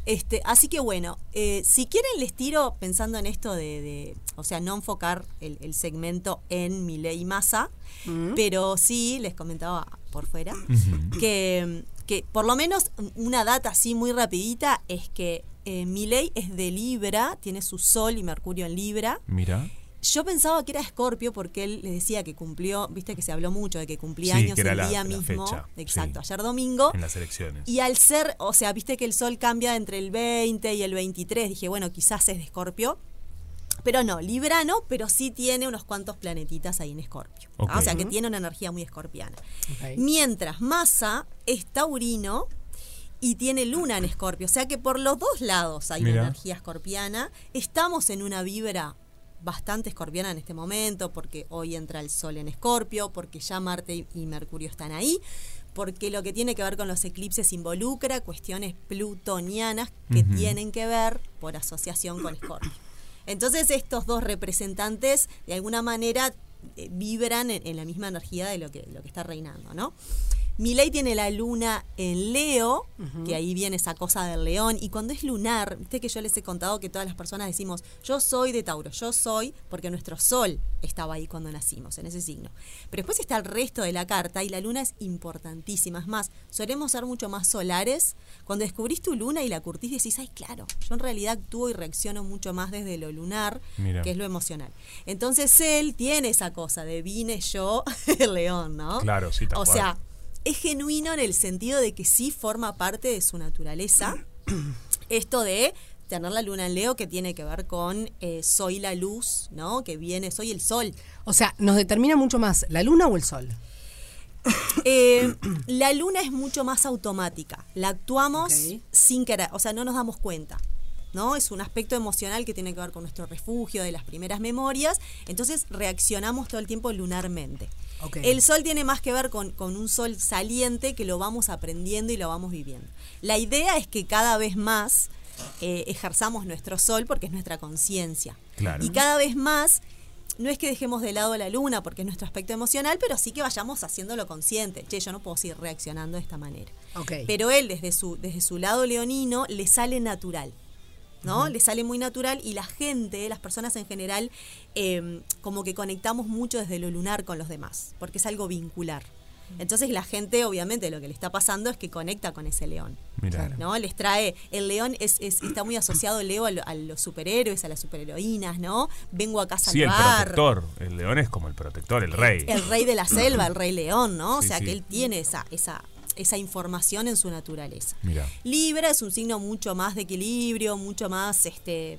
Este, así que bueno, eh, si quieren les tiro pensando en esto de, de- o sea, no enfocar el, el segmento en mi ley masa, pero sí les comentaba por fuera que, que por lo menos una data así muy rapidita es que eh, mi ley es de Libra, tiene su Sol y Mercurio en Libra, Mira. Yo pensaba que era Escorpio porque él le decía que cumplió, viste que se habló mucho de que cumplía Sí, años que era el la- día la mismo. fecha, Exacto, sí. ayer domingo. En las elecciones. Y al ser, o sea, viste que el sol cambia entre el 20 y el 23, dije, bueno, quizás es de Escorpio. Pero no, Librano, pero sí tiene unos cuantos planetitas ahí en Escorpio. ¿ah? O sea, que tiene una energía muy escorpiana. Mientras Massa es taurino y tiene luna en Escorpio. O sea que por los dos lados hay Mira. una energía escorpiana. Estamos en una vibra bastante escorpiana en este momento, porque hoy entra el sol en Escorpio, porque ya Marte y- Mercurio están ahí, porque lo que tiene que ver con los eclipses involucra cuestiones plutonianas que tienen que ver por asociación con Escorpio. Entonces estos dos representantes de alguna manera eh, vibran en, en la misma energía de lo que, lo que está reinando, ¿no? Milei tiene la luna en Leo, que ahí viene esa cosa del león, y cuando es lunar, viste que yo les he contado que todas las personas decimos, yo soy de Tauro, yo soy, porque nuestro sol estaba ahí cuando nacimos, en ese signo. Pero después está el resto de la carta y la luna es importantísima. Es más, solemos ser mucho más solares. Cuando descubrís tu luna y la curtís, decís, ay, claro, yo en realidad actúo y reacciono mucho más desde lo lunar, Mira. que es lo emocional. Entonces él tiene esa cosa de vine yo, el león, ¿no? Claro, sí, tal O cual. sea, es genuino en el sentido de que sí forma parte de su naturaleza. Esto de tener la luna en Leo que tiene que ver con eh, soy la luz, ¿no? Que viene, soy el sol. O sea, ¿nos determina mucho más la luna o el sol? Eh, la luna es mucho más automática. La actuamos sin querer, o sea, no nos damos cuenta. ¿No? Es un aspecto emocional que tiene que ver con nuestro refugio de las primeras memorias. Entonces reaccionamos todo el tiempo lunarmente. El sol tiene más que ver con, con un sol saliente que lo vamos aprendiendo y lo vamos viviendo. La idea es que cada vez más eh, ejerzamos nuestro sol porque es nuestra conciencia. Claro. Y cada vez más, no es que dejemos de lado la luna porque es nuestro aspecto emocional, pero sí que vayamos haciéndolo consciente. Che, yo no puedo seguir reaccionando de esta manera. Pero él, desde su, desde su lado leonino, le sale natural. ¿No? Le sale muy natural y la gente, las personas en general, eh, como que conectamos mucho desde lo lunar con los demás, porque es algo vincular. Entonces la gente, obviamente, lo que le está pasando es que conecta con ese león. Mira. ¿no? Les trae, el león es, es- está muy asociado, Leo, a, lo- a los superhéroes, a las superheroínas, ¿no? Vengo acá a Sí, el salvar. protector. El león es como el protector, el rey. El rey de la selva, el rey león, ¿no? o sea sí. que él tiene esa, esa, esa información en su naturaleza. Libra es un signo mucho más de equilibrio, mucho más, este,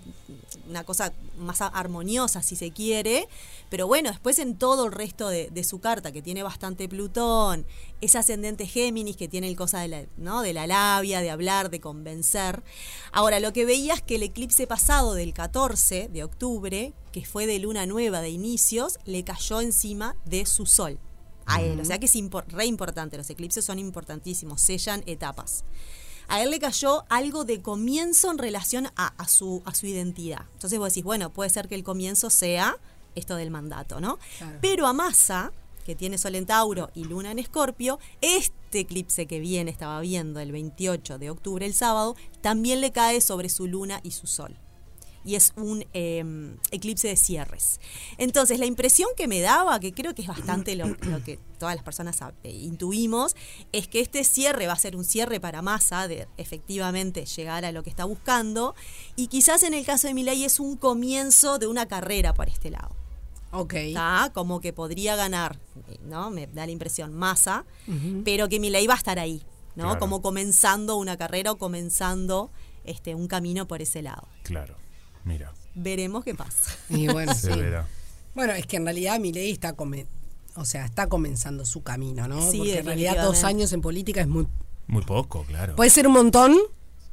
una cosa más armoniosa si se quiere, pero bueno, después en todo el resto de, de su carta, que tiene bastante Plutón, ese ascendente Géminis que tiene el cosa de la, ¿no? de la labia, de hablar, de convencer. Ahora, lo que veía es que el eclipse pasado del 14 de octubre, que fue de luna nueva de inicios, le cayó encima de su sol a él. O sea que es re importante, los eclipses son importantísimos, sellan etapas. A él le cayó algo de comienzo en relación a, a su, a su identidad. Entonces vos decís, bueno, puede ser que el comienzo sea esto del mandato, ¿no? Pero a Massa, que tiene Sol en Tauro y Luna en Escorpio, este eclipse que viene, estaba viendo el 28 de octubre, el sábado, también le cae sobre su Luna y su Sol y es un eh, eclipse de cierres. Entonces, la impresión que me daba, que creo que es bastante lo, lo que todas las personas eh, intuimos, es que este cierre va a ser un cierre para masa de efectivamente llegar a lo que está buscando, y quizás en el caso de Milei es un comienzo de una carrera por este lado. Ok. ¿Está? Como que podría ganar, ¿no? Me da la impresión masa, pero que Milei va a estar ahí, ¿no? Claro. Como comenzando una carrera o comenzando este, un camino por ese lado. Claro. Mira. Veremos qué pasa. Y bueno, Se sí. verá. Bueno, es que en realidad Milei está come- o sea, está comenzando su camino, ¿no? Sí, Porque en realidad dos años en política es muy Muy poco, claro. puede ser un montón,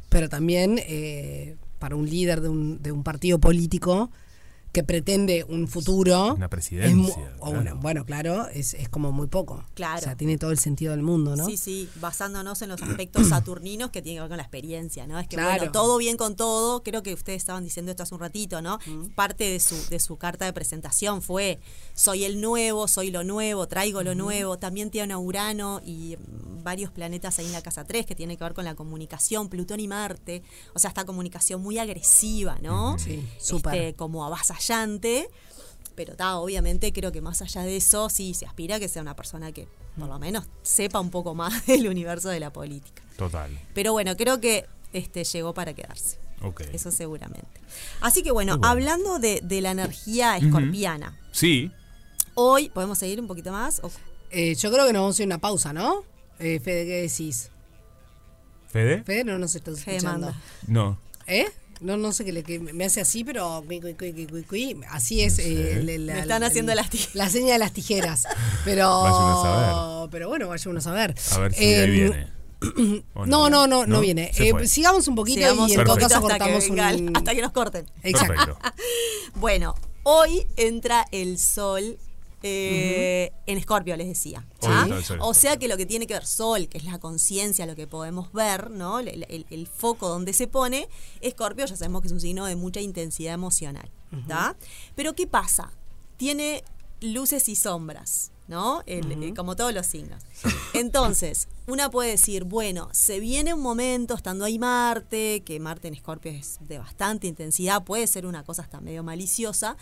pero también eh, para un líder de un, de un partido político que pretende un futuro. Una es presidencia. mu- o claro. una- bueno, claro, es, es como muy poco. Claro. O sea, tiene todo el sentido del mundo, ¿no? Sí, sí, basándonos en los aspectos saturninos que tienen que ver con la experiencia, ¿no? Es que Claro. bueno, todo bien con todo, creo que ustedes estaban diciendo esto hace un ratito, ¿no? Mm. Parte de su, de su carta de presentación fue, soy el nuevo, soy lo nuevo, traigo lo nuevo, también tiene a Urano y varios planetas ahí en la casa 3 que tiene que ver con la comunicación, Plutón y Marte, o sea, esta comunicación muy agresiva, ¿no? Sí, súper. Este, como avasallante. Pero ta, obviamente creo que más allá de eso, sí, se aspira a que sea una persona que por lo menos sepa un poco más del universo de la política. Total. Pero bueno, creo que este llegó para quedarse. Eso seguramente. Así que bueno, hablando de, de la energía escorpiana, Sí. hoy podemos seguir un poquito más. Eh, yo creo que nos vamos a hacer una pausa, ¿no? Eh, Fede, ¿qué decís? ¿Fede? Fede no nos está Fede escuchando. manda. No. ¿Eh? No, no sé qué le que me hace así, pero cui, cui, cui, cui, cui, cui. así es. eh, el- la- Me están haciendo las tijeras. La seña de las tijeras. Pero. Vaya uno a Pero bueno, vaya uno a saber. A ver si ahí Em, viene. ¿O No, no, no, no, ¿No? viene. Eh, sigamos un poquito Sigamos y en todo caso hasta que, cortamos venga un. hasta que nos corten. Exacto. Bueno, hoy entra el sol eh, en Escorpio, les decía. ¿ah? O sea que lo que tiene que ver sol, que es la conciencia, lo que podemos ver, ¿no? El, el- el foco donde se pone, Escorpio ya sabemos que es un signo de mucha intensidad emocional. Pero ¿qué pasa? Tiene luces y sombras. ¿No? El- eh, como todos los signos. Entonces, una puede decir, bueno, se viene un momento estando ahí Marte, que Marte en Escorpio es de bastante intensidad, puede ser una cosa hasta medio maliciosa.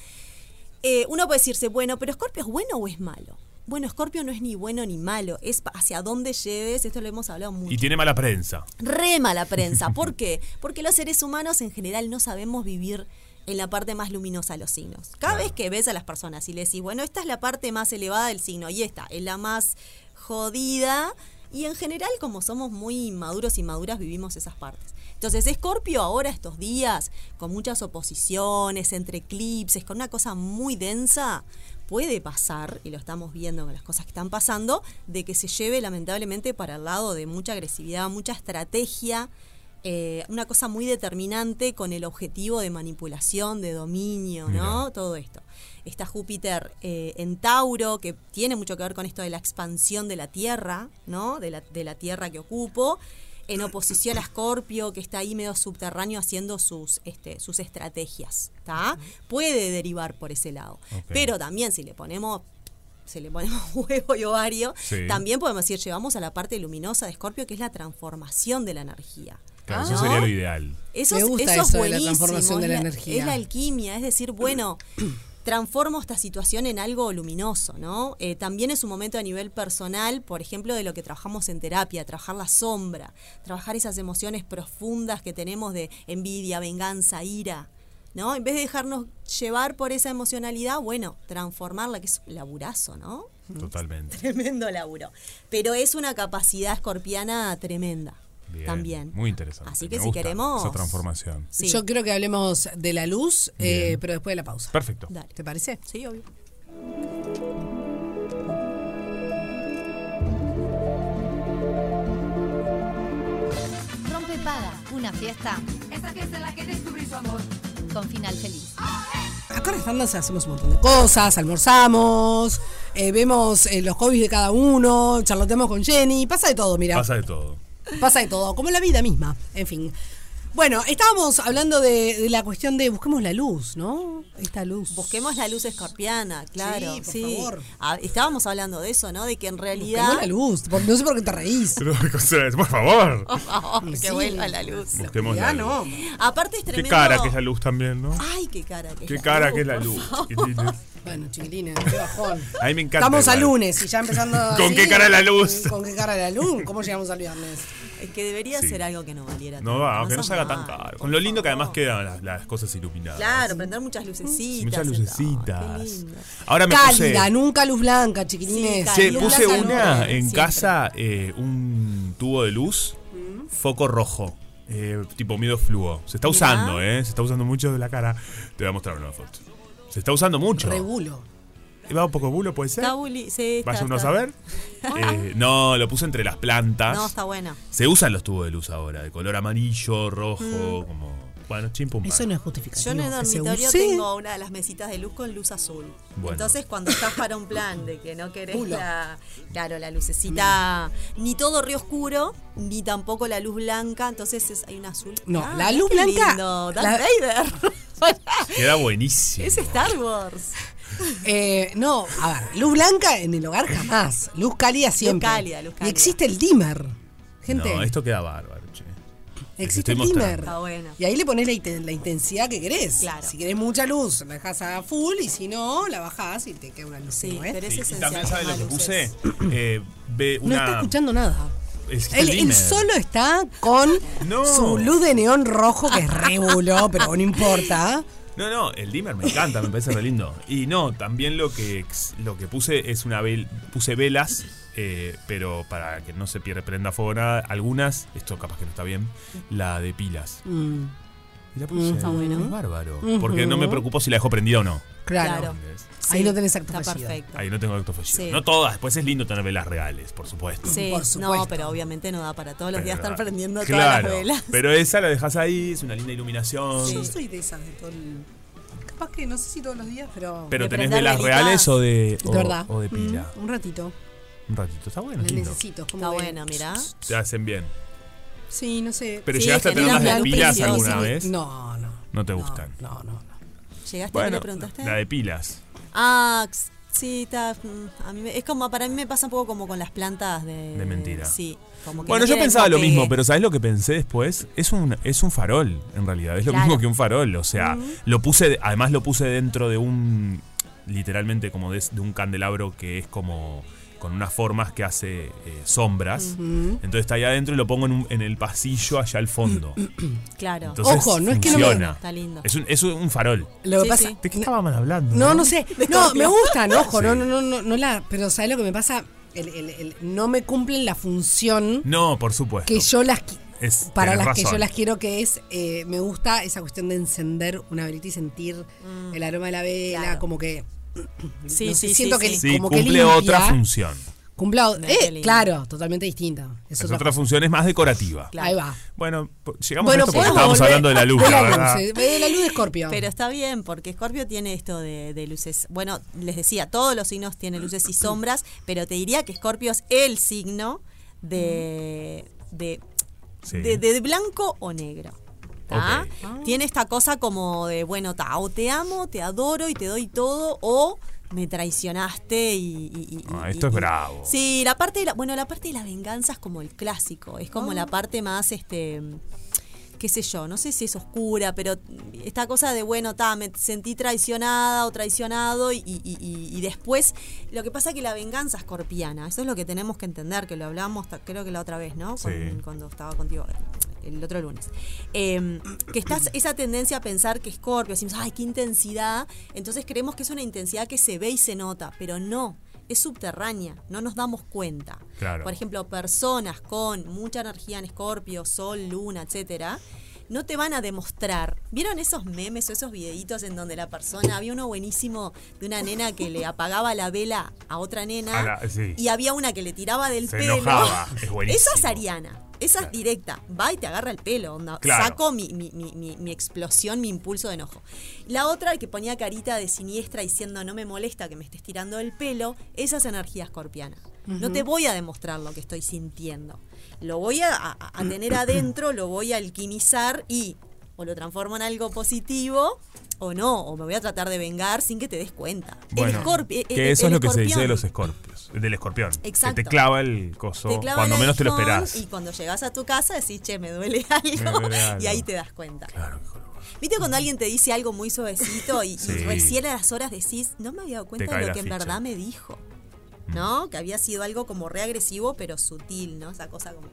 Eh, uno puede decirse, bueno, pero Escorpio es bueno o es malo. Bueno, Escorpio no es ni bueno ni malo, es hacia dónde lleves, esto lo hemos hablado mucho. Y tiene mala prensa. Re mala prensa. ¿Por qué? Porque los seres humanos en general no sabemos vivir en la parte más luminosa de los signos. Cada vez que ves a las personas y le decís, bueno, esta es la parte más elevada del signo y esta es la más jodida. Y en general, como somos muy maduros y maduras, vivimos esas partes. Entonces, Escorpio ahora, estos días, con muchas oposiciones, entre eclipses, con una cosa muy densa, puede pasar, y lo estamos viendo con las cosas que están pasando, de que se lleve lamentablemente para el lado de mucha agresividad, mucha estrategia, eh, una cosa muy determinante con el objetivo de manipulación, de dominio, ¿no? Mira. Todo esto. Está Júpiter eh, en Tauro, que tiene mucho que ver con esto de la expansión de la Tierra, ¿no? De la, de la Tierra que ocupo. En oposición a Escorpio, que está ahí medio subterráneo haciendo sus, este, sus estrategias, ¿está? Puede derivar por ese lado. Pero también si le ponemos se le ponemos huevo y ovario, Sí. también podemos decir, llevamos a la parte luminosa de Escorpio, que es la transformación de la energía. Claro, ¿no? eso sería lo ideal. Eso, Me es- gusta eso es eso de la transformación de la energía. Es la alquimia, es decir, bueno, transformo esta situación en algo luminoso, ¿no? Eh, también es un momento a nivel personal, por ejemplo, de lo que trabajamos en terapia, trabajar la sombra, trabajar esas emociones profundas que tenemos de envidia, venganza, ira. ¿No? En vez de dejarnos llevar por esa emocionalidad, bueno, transformarla, que es laburazo, ¿no? Totalmente. Tremendo laburo. Pero es una capacidad escorpiana tremenda. Bien, También. Muy interesante. Así que Me si gusta queremos- Esa transformación. Sí. Yo creo que hablemos de la luz, eh, pero después de la pausa. Perfecto. Dale. ¿Te parece? Sí, obvio. Rompe paga, una fiesta Esta fiesta en la que descubrí su amor. con final feliz. Acá en Standards hacemos un montón de cosas, almorzamos, eh, vemos eh, los hobbies de cada uno, charloteamos con Jenny, pasa de todo, mira. Pasa de todo. Pasa de todo, como en la vida misma, en fin. Bueno, estábamos hablando de, de la cuestión de busquemos la luz, ¿no? Esta luz. Busquemos la luz escorpiana, claro. Sí, por sí. favor. Ah, estábamos hablando de eso, ¿no? De que en realidad. Busquemos la luz, por- no sé por qué te reís. Pero, por favor. Por favor, que Sí. vuelva la luz. Busquemos Ya la no. luz. Aparte es Qué tremendo. cara que es la luz también, ¿no? Ay, qué cara que es Qué la cara luz, que es la por luz. Bueno, chiquilines, qué bajón. A mí me encanta. Estamos a igual. lunes y ya empezando. ¿Con así, qué cara la luz? ¿Con qué cara la luz? ¿Cómo llegamos al viernes? Es que debería Sí. ser algo que no valiera No va, aunque no se haga tan caro. Con lo lindo que además quedan las, las cosas iluminadas. Claro, prender muchas lucecitas. Muchas lucecitas. qué. Ahora me Cálida, puse. nunca luz blanca, chiquilines. Che, Luz puse una en siempre. casa, eh, un tubo de luz, foco rojo, eh, tipo miedo fluo. Se está usando, ¿eh? Se está usando mucho de la cara. Te voy a mostrar una foto. Se está usando mucho. Regulo. ¿Va un poco bulo, puede ser? Está buli- sí, está- Vaya uno a saber. Eh, no, lo puse entre las plantas. No, está buena. Se usan los tubos de luz ahora, de color amarillo, rojo, Mm. como. Bueno, chimpum. Eso no es justificativo. Yo en el dormitorio use. tengo una de las mesitas de luz con luz azul. Bueno. Entonces, cuando estás para un plan de que no querés la, claro, la lucecita, ni todo río oscuro, ni tampoco la luz blanca, entonces es- hay un azul. No, Ah, la luz blanca- lindo, Darth la- Vader. Queda buenísimo. es Star Wars. Eh, no, a ver, luz blanca en el hogar jamás. Luz cálida siempre. cálida, luz Y cálida. existe el dimmer. Gente, No, esto queda bárbaro. Existe el dimmer. Está bueno. Y ahí le pones la, inten- la intensidad que querés. Claro. Si querés mucha luz, la dejas a full y si no, la bajás y te queda una luz. Sí, ¿eh? pero es Sí, y esencial. también sabe lo que puse. Eh, ve No está escuchando nada. Es Él, el él solo está con No. su luz de neón rojo, que es rébulo, pero no importa. No, no, el dimmer me encanta, me parece re lindo. Y no, también lo que lo que puse es una vel, puse velas, eh, pero para que no se pierda prenda fuego nada, algunas, esto capaz que no está bien, la de pilas. Mm, Y la puse. Está bueno. Es bárbaro. Ujú. Porque no me preocupo si la dejo prendida o no. claro. Ahí Sí, no tenés acto Está fallido. perfecto. Ahí no tengo acto fallido. Sí. No todas, después es lindo tener velas reales, por supuesto. Sí, Por no, supuesto. pero obviamente no da para todos los Pero días estar no. prendiendo claro, todas las velas. Pero esa la dejas ahí, es una linda iluminación. Yo soy de esas de todo el... Capaz que no sé si todos los días, pero... Pero tenés velas reales o de, o, De verdad. o de pila. Un ratito. Un ratito, está bueno, lindo. necesito. es como Está buena, mirá. Te hacen bien. Sí, no sé. Pero Sí, llegaste a tener unas de pilas alguna vez. No, no. No te no, gustan. No, no, no. ¿Llegaste Bueno, y le preguntaste? la de pilas. Ah, sí, está. mm, a mí me- es como, para mí me pasa un poco como con las plantas de. De mentira. Sí. Como que Bueno, no yo pensaba lo mismo, que- pero ¿sabes lo que pensé después? Es un, es un farol, en realidad. Es lo Claro. mismo que un farol. O sea, lo puse, además lo puse dentro de un, literalmente como de, de un candelabro que es como con unas formas que hace eh, sombras. Entonces está ahí adentro y lo pongo en, un- en el pasillo allá al fondo. Claro. Entonces Ojo, no es que no me- funciona. Está lindo. Es un, es un farol. Lo que Sí, pasa... sí. ¿De qué estábamos hablando? No, no sé. No, me gustan, ojo, Sí. no, no, no, no, no la. Pero ¿sabes lo que me pasa? El- el- el- no me cumplen la función No, por supuesto. que yo las Es- para las que yo las quiero que es eh, me gusta esa cuestión de encender una velita y sentir el aroma de la vela, Claro. como que Sí, no sé, sí, siento sí, que sí. Como que cumple limpia. otra función. Cumpla, Mira qué eh, claro, totalmente distinta. Es, Es otra función, es más decorativa. Claro. Ahí va. Bueno, llegamos Bueno, a esto porque estábamos volver hablando de la luz, de la la verdad. luz, de la luz de Escorpio. Pero está bien, porque Scorpio tiene esto de, de luces. Bueno, les decía, todos los signos tienen luces y sombras, pero te diría que Scorpio es el signo de. de, Sí. de, de blanco o negro. Tiene esta cosa como de, bueno, ta, o te amo, te adoro y te doy todo, o me traicionaste y. y- y- Ah, y- esto es y- bravo. Sí, la parte de la, bueno, la parte de la venganza es como el clásico, es como la parte más este qué sé yo, no sé si es oscura, pero esta cosa de, bueno, ta, me sentí traicionada o traicionado y, y- y- y después, lo que pasa que la venganza escorpiana, eso es lo que tenemos que entender, que lo hablamos creo que la otra vez, ¿no? Con- Sí. cuando estaba contigo el otro lunes. Eh, que estás esa tendencia a pensar que Scorpio, decimos, ay, qué intensidad, entonces creemos que es una intensidad que se ve y se nota, pero no. Es subterránea, no nos damos cuenta. Claro. Por ejemplo, personas con mucha energía en Escorpio, Sol, Luna, etcétera, no te van a demostrar. ¿Vieron esos memes o esos videitos en donde la persona, había uno buenísimo de una nena que le apagaba la vela a otra nena A la- sí. y había una que le tiraba del Se pelo? enojaba, es buenísimo. Esa es Ariana. Esa es directa. Va y te agarra el pelo. onda, Claro. Saco mi, mi- mi- mi- mi explosión, mi impulso de enojo. La otra, que ponía carita de siniestra diciendo no me molesta que me estés tirando el pelo, esa es energía escorpiana. No te voy a demostrar lo que estoy sintiendo. Lo voy a, tener adentro, lo voy a alquimizar y o lo transformo en algo positivo o no, o me voy a tratar de vengar sin que te des cuenta. Bueno, escorpi- el- que eso el es lo que se dice de los escorpios, del escorpión. Exacto. Que te clava el coso clava cuando menos te lo esperás. Y cuando llegas a tu casa decís, che, me duele algo. duele algo. Y ahí te das cuenta. Claro, ¿Viste cuando alguien te dice algo muy suavecito y, recién a las horas decís, no me había dado cuenta de lo que en ficha. verdad me dijo? ¿No? Que había sido algo como reagresivo, pero sutil, ¿no? Esa cosa como.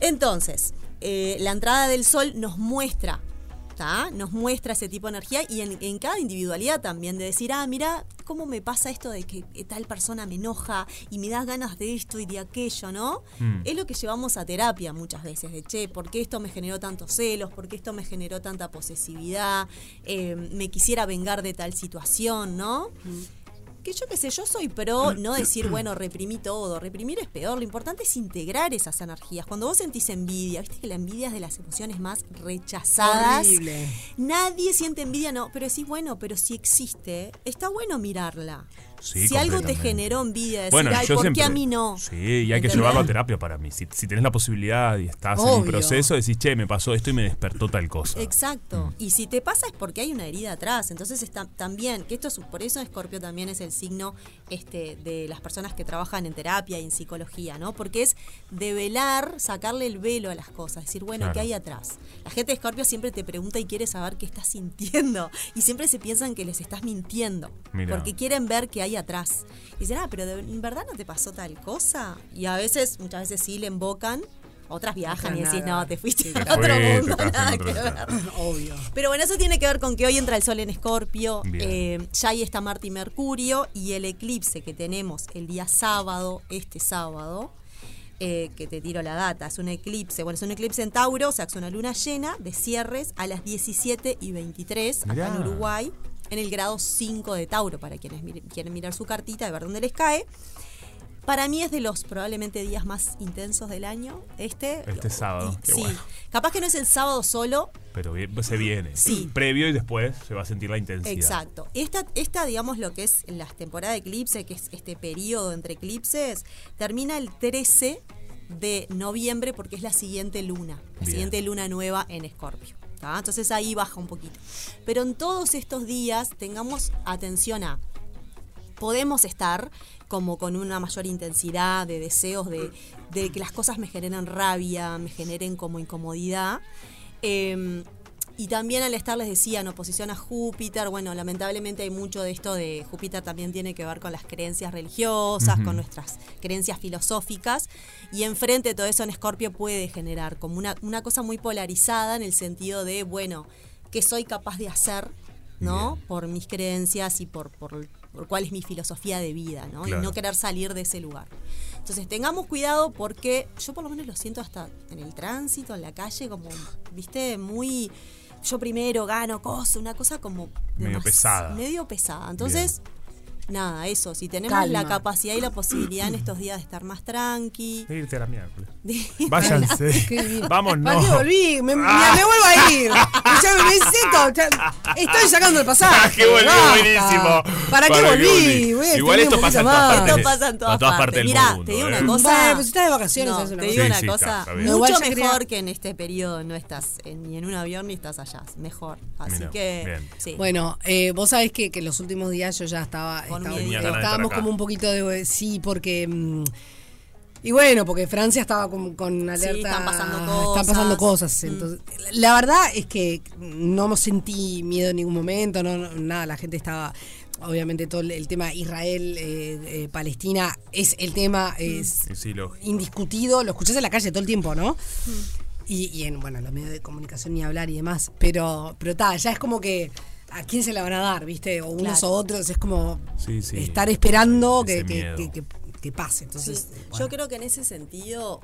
Entonces, eh, la entrada del sol nos muestra. ¿tá? Nos muestra ese tipo de energía y en, en cada individualidad también, de decir, ah, mira, cómo me pasa esto de que tal persona me enoja y me da ganas de esto y de aquello, ¿no? Mm. Es lo que llevamos a terapia muchas veces, de che, ¿por qué esto me generó tantos celos? ¿Por qué esto me generó tanta posesividad? Eh, me quisiera vengar de tal situación, ¿no? Que yo qué sé, yo soy pro no decir, bueno, reprimí todo, reprimir es peor, lo importante es integrar esas energías. Cuando vos sentís envidia, viste que la envidia es de las emociones más rechazadas. Horrible. Nadie siente envidia, no, pero decís, bueno, pero si existe, está bueno mirarla. Sí, si algo te generó envidia, decir, Bueno, ay, yo ¿por siempre, qué a mí no? Sí, y hay que llevarlo a terapia para mí. Si, si tenés la posibilidad y estás en un proceso, decís, che, me pasó esto y me despertó tal cosa. Exacto. Mm. Y si te pasa es porque hay una herida atrás. Entonces está también, que esto es, por eso Escorpio también es el signo este, de las personas que trabajan en terapia y en psicología, ¿no? Porque es develar, sacarle el velo a las cosas, decir, bueno, Claro. ¿qué hay atrás? La gente de Escorpio siempre te pregunta y quiere saber qué estás sintiendo. Y siempre se piensan que les estás mintiendo. Mirá. Porque quieren ver que hay ahí atrás. Y dicen, ah, pero de en verdad no te pasó tal cosa. Y a veces, muchas veces sí le invocan, otras viajan y decís, nada. no, te fuiste Sí, a otro fuiste, mundo, nada otro que ver. Obvio. Pero bueno, eso tiene que ver con que hoy entra el sol en Escorpio, eh, ya ahí está Marte y Mercurio, y el eclipse que tenemos el día sábado, este sábado, eh, que te tiro la data, es un eclipse, bueno, es un eclipse en Tauro, o sea, es una luna llena de cierres a las 17 y 23 acá Mirá. en Uruguay, en el grado 5 de Tauro, para quienes mir- quieren mirar su cartita y ver dónde les cae. Para mí es de los probablemente días más intensos del año. Este. Este sábado. Y- Qué sí. bueno. Capaz que no es el sábado solo, Pero se viene. Sí. Previo y después se va a sentir la intensidad. Exacto. Esta, esta, digamos, lo que es las temporadas de eclipse, que es este periodo entre eclipses, termina el 13 de noviembre porque es la siguiente luna, la Bien. siguiente luna nueva en Escorpio. Entonces ahí baja un poquito. Pero en todos estos días tengamos atención a podemos estar como con una mayor intensidad de deseos de, de que las cosas me generen rabia, me generen como incomodidad. Eh, y también al estar, les decía, en oposición a Júpiter, bueno, lamentablemente hay mucho de esto de Júpiter también tiene que ver con las creencias religiosas, con nuestras creencias filosóficas, y enfrente de todo eso en Escorpio puede generar como una, una cosa muy polarizada en el sentido de, bueno, ¿qué soy capaz de hacer? ¿no? Por mis creencias y por, por, por cuál es mi filosofía de vida, ¿no? Claro. Y no querer salir de ese lugar. Entonces tengamos cuidado porque yo por lo menos lo siento hasta en el tránsito, en la calle, como, viste, muy yo primero gano cosa, una cosa como Medio pesada. Medio pesada. Entonces, nada, eso, si tenemos la capacidad y la posibilidad en estos días de estar más tranqui. De irte a la miércoles. Váyanse. Vamos, no. ¿Para qué volví? Me, me- me vuelvo a ir. Ya me necesito. ya- estoy sacando el pasaje. ¡Qué volví! basta. Buenísimo. ¿Para qué volví? Voy a Igual esto pasa en todas partes. Esto pasa en todas, a todas partes del Mirá, mundo. te digo ¿eh? una cosa. Si estás de vacaciones, No, te digo Sí, una sí, cosa. está, está mucho mejor quería- que en este periodo no estás en- ni en un avión ni estás allá. Mejor. Así Mirá, que. Sí. Bueno, eh, vos sabés que, que los últimos días yo ya estaba. Con miedo. Estábamos como un poquito de. Sí, porque. mm, y bueno, porque Francia estaba con, con alerta. están pasando Están pasando cosas. cosas. Entonces, la verdad es que no sentí miedo en ningún momento. No, no, nada, la gente estaba. Obviamente todo el, el tema Israel-Palestina es el tema, es Sí, sí, lo- indiscutido. Lo escuchás en la calle todo el tiempo, ¿no? Y, y en bueno, los medios de comunicación ni hablar y demás. Pero, pero ta, ya es como que a quién se la van a dar, ¿viste? O unos Claro. o otros. Es como Sí, sí. estar esperando que, que, miedo. que- que- que pase. Entonces, Sí. bueno. Yo creo que en ese sentido,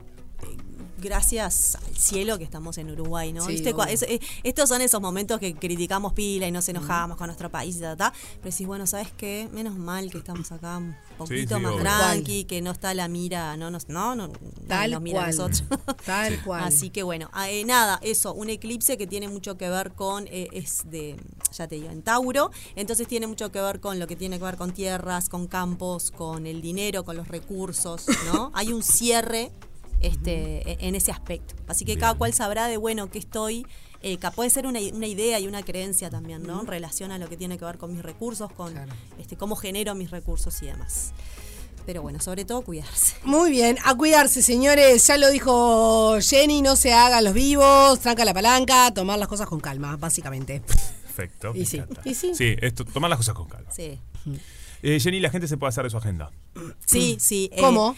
gracias al cielo que estamos en Uruguay, ¿no? Sí, ¿Viste? Es- eh, estos son esos momentos que criticamos pila y Mm. nos enojamos con nuestro país y ta, ta. Pero decís, bueno, ¿sabes qué? Menos mal que estamos acá un poquito sí, más obvio. tranqui, que no está la mira, no nos, no, no, Tal nos mira a cual. nosotros. Tal cual. Así que bueno, ah, eh, nada, eso, un eclipse que tiene mucho que ver con, eh, es de, ya te digo, en Tauro, entonces tiene mucho que ver con lo que tiene que ver con tierras, con campos, con el dinero, con los recursos, ¿no? Hay un cierre este, e- en ese aspecto. Así que cada cual sabrá de, bueno, que estoy... Eh, puede ser una, una idea y una creencia también, ¿no? En relación a lo que tiene que ver con mis recursos, con este, cómo genero mis recursos y demás. Pero bueno, sobre todo cuidarse. Muy bien, a cuidarse, señores. Ya lo dijo Jenny, no se hagan los vivos, tranca la palanca, tomar las cosas con calma, básicamente. Perfecto. Y me sí, y sí. Sí, esto, tomar las cosas con calma. Sí. Eh, Jenny, la gente se puede hacer de su agenda. Sí, sí. eh, ¿Cómo?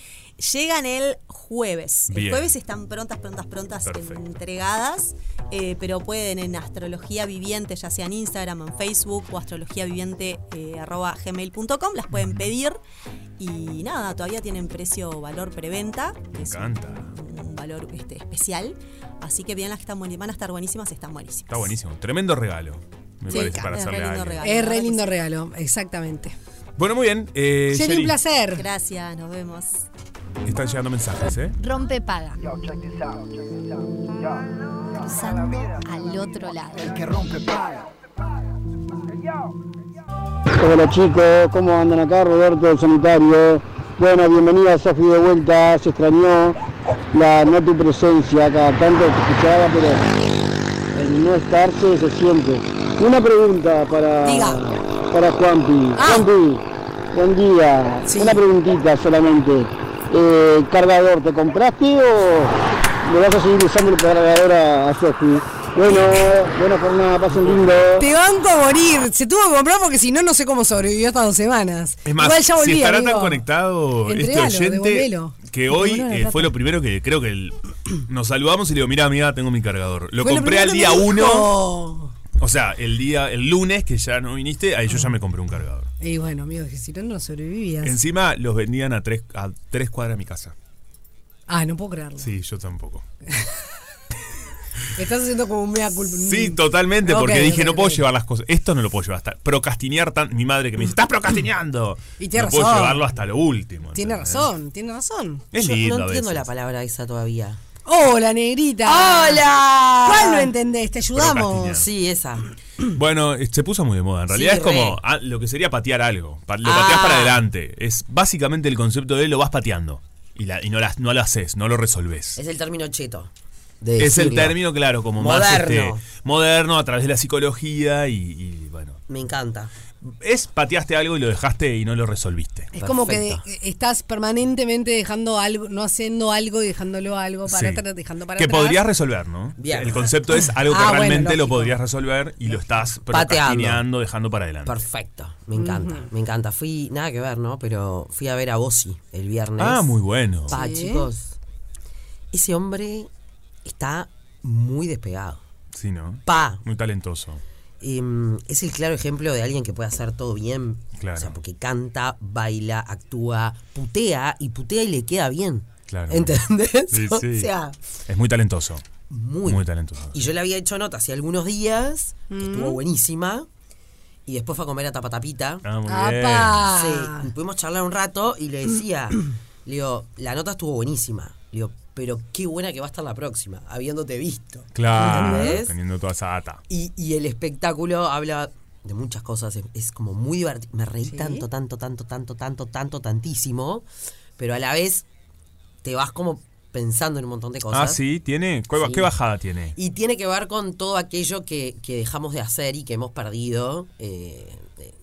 Llegan el jueves. El jueves están prontas, prontas, prontas Perfecto. entregadas, eh, pero pueden en Astrología Viviente, ya sea en Instagram, en Facebook o astrologiaviviente.gmail.com, las pueden pedir y nada, todavía tienen precio valor preventa, Me encanta. un valor este, especial. Así que bien las que están buenísimas, van a estar buenísimas, están buenísimas. Está buenísimo. Tremendo regalo. Me Sí, parece para es hacerle re lindo regalo. Es re lindo regalo, exactamente. Bueno, muy bien. Eh, Jenny, un placer. Gracias, nos vemos. Están llegando mensajes, ¿eh? Rompe paga. Cruzando al otro lado. Hola chicos, ¿cómo andan acá? Roberto del Sanitario. Bueno, bienvenida Sofi de vuelta, se extrañó la no tu presencia acá, tanto te escuchaba, pero el no estarse se siente. Una pregunta para, para Juanpi. Juanpi, buen día. Una preguntita solamente. Eh, ¿Cargador te compraste o le vas a seguir usando el cargador a, a Sofi. Bueno, buena jornada, pasen lindo. Te banco a morir. Se tuvo que comprar porque si no, no sé cómo sobrevivió estas dos semanas. Es más, Igual ya volví, si estará amigo. tan conectado este oyente devolvelo. que hoy eh, fue lo primero que creo que el- nos saludamos y le digo, mira amiga, tengo mi cargador. Lo Fue lo compré al día uno. O sea, el día, el lunes que ya no viniste, ahí yo ya me compré un cargador. Y bueno, amigo, que si no, no sobrevivías. Encima los vendían a tres, a tres cuadras de mi casa. Ah, no puedo creerlo. Sí, yo tampoco. Estás haciendo como un mea culpa. Sí, totalmente, porque dije, no puedo llevar las cosas. Esto no lo puedo llevar hasta. Procrastinear tan. Mi madre que me dice, estás procrastinando. Y tiene no puedo razón. llevarlo hasta lo último. Tiene ¿entendés? razón, tiene razón. Es Yo lindo no a entiendo veces. la palabra esa todavía. Hola, negrita. ¡Hola! ¿Cuál no entendés? Te ayudamos. Sí, esa. Bueno, eh, se puso muy de moda. En realidad Sí, es como ah, lo que sería patear algo. Pa- Lo Ah. pateas para adelante. Es básicamente el concepto de lo vas pateando. Y, la- y no, lo haces, no lo resolves. Es el término cheto. Es el término, claro, como más Moderno. este, moderno a través de la psicología y, y, bueno. Me encanta. Es pateaste algo y lo dejaste y no lo resolviste. Es como que de- estás permanentemente dejando algo, no haciendo algo y dejándolo algo para Sí. atrás, dejando para que atrás. podrías resolver, ¿no? Bien. El concepto es algo que Ah, bueno, realmente lo podrías resolver y lo estás Pateando. procrastinando, dejando para adelante. Perfecto. Me encanta. Me encanta. Fui, nada que ver, ¿no? Pero fui a ver a Bossi el viernes. Ah, muy bueno. Pa, Sí. chicos. Ese hombre está muy despegado. Sí, ¿no? Pa. Muy talentoso. Em, es el claro ejemplo de alguien que puede hacer todo bien. Claro. O sea, porque canta, baila, actúa, putea y putea y le queda bien. Claro. ¿Entendés? Sí, O sí. sea, Es muy talentoso. muy. Muy talentoso. Y yo le había hecho nota hace algunos días, que estuvo buenísima. Y después fue a comer a Tapatapita. Ah, muy ¡Apa! Sí, y pudimos charlar un rato y le decía, le digo, la nota estuvo buenísima. Le digo, pero qué buena que va a estar la próxima, habiéndote visto. Claro, ¿Entendés? teniendo toda esa data. Y, y el espectáculo habla de muchas cosas, es, es como muy divertido. Me reí tanto, tanto, tanto, tanto, tanto, tanto, tantísimo, pero a la vez te vas como pensando en un montón de cosas. Ah, sí, tiene. ¿Qué, Sí. qué bajada tiene? Y tiene que ver con todo aquello que, que dejamos de hacer y que hemos perdido eh, eh,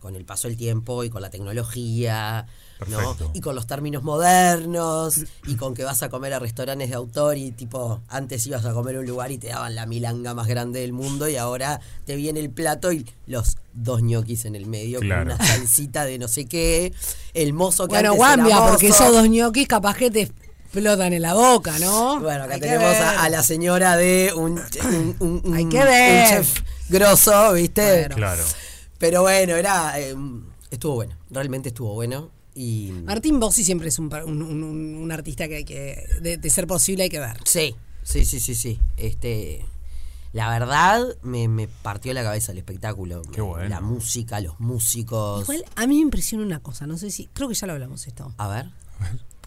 con el paso del tiempo y con la tecnología. Y con los términos modernos y con que vas a comer a restaurantes de autor y tipo, antes ibas a comer a un lugar y te daban la milanga más grande del mundo y ahora te viene el plato y los dos ñoquis en el medio Claro. con una salsita de no sé qué, el mozo que Bueno, antes era Guambia, porque esos dos ñoquis capaz que te explotan en la boca, ¿no? Bueno, acá Hay tenemos a, a la señora de un, un, un- un- Hay que un chef grosso, ¿viste? Claro. Pero bueno, era eh, estuvo bueno, realmente estuvo bueno y Martín Bossi siempre es un, un- un- un- un artista que hay que, de, de ser posible, hay que ver. sí, sí, sí, sí, sí. Este la verdad me, me partió la cabeza el espectáculo, Qué bueno. la música, los músicos. Igual a mí me impresiona una cosa, no sé si, creo que ya lo hablamos esto. A ver.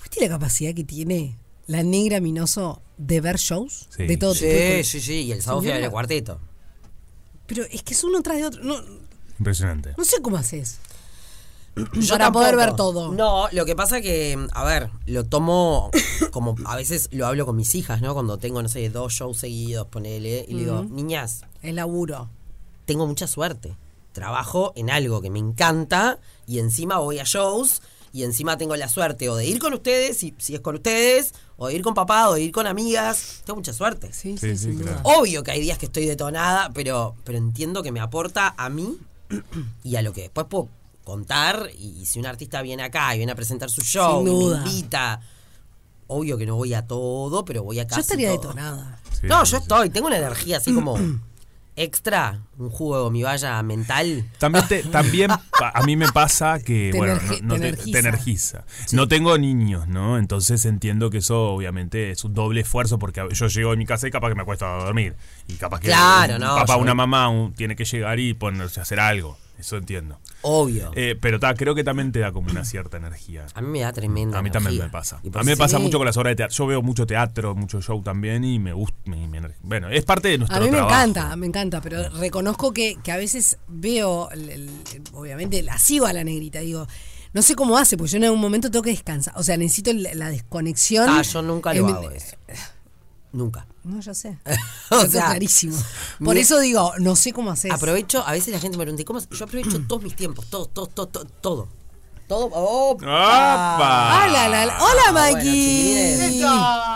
¿Viste la capacidad que tiene la negra Minoso de ver shows? Sí. De todo tipo. Sí, sí, sí, y el sábado fui a ver el Señora. cuarteto. Pero es que es uno tras de otro. No, Impresionante. no sé cómo haces. Yo para poder ver todo. No, lo que pasa que, a ver, lo tomo como a veces lo hablo con mis hijas, ¿no? Cuando tengo, no sé, dos shows seguidos, ponele, y le digo, niñas, Es laburo. tengo mucha suerte. Trabajo en algo que me encanta y encima voy a shows y encima tengo la suerte o de ir con ustedes, si, si es con ustedes, o de ir con papá, o de ir con amigas. Tengo mucha suerte. Sí, Sí, sí, claro. Obvio que hay días que estoy detonada, pero, pero entiendo que me aporta a mí y a lo que después puedo contar. Y, si un artista viene acá y viene a presentar su show, Sin y me invita, obvio que no voy a todo, pero voy a casi Yo estaría todo. detonada. Sí, No, sí, yo sí. estoy, tengo una energía así como extra, un jugo mi valla mental. También, te- también a mí me pasa que, Te bueno, energi- no, no te energiza. te energiza. No tengo niños, ¿no? Entonces entiendo que eso obviamente es un doble esfuerzo porque yo llego a mi casa y capaz que me acuesto a dormir. Y capaz que Claro, un no, papá, una mamá un- tiene que llegar y ponerse a hacer algo. Eso entiendo. Obvio. Eh, pero ta, creo que también te da como una cierta energía. a mí me da tremenda A mí también me pasa. A por mí me pasa mucho con las obras de teatro. Yo veo mucho teatro, mucho show también y me gusta. me- me ener- bueno, es parte de nuestro A mí me trabajo. encanta, me encanta, pero reconozco que, que a veces veo, el- el- obviamente la sigo a la negrita, digo, no sé cómo hace, porque yo en algún momento tengo que descansar, o sea, necesito la, la desconexión. Ah, yo nunca lo hago eso. Nunca. No, ya sé. O sea, clarísimo. Por eso digo, no sé cómo haces. Aprovecho, a veces la gente me pregunta, ¿y ¿cómo? Yo aprovecho todos mis tiempos, todo, todo, todo, todo, todo. ¡Opa! ¡Opa! Ah, la, la, la. Hola, Bueno, Mikey. chiquilines.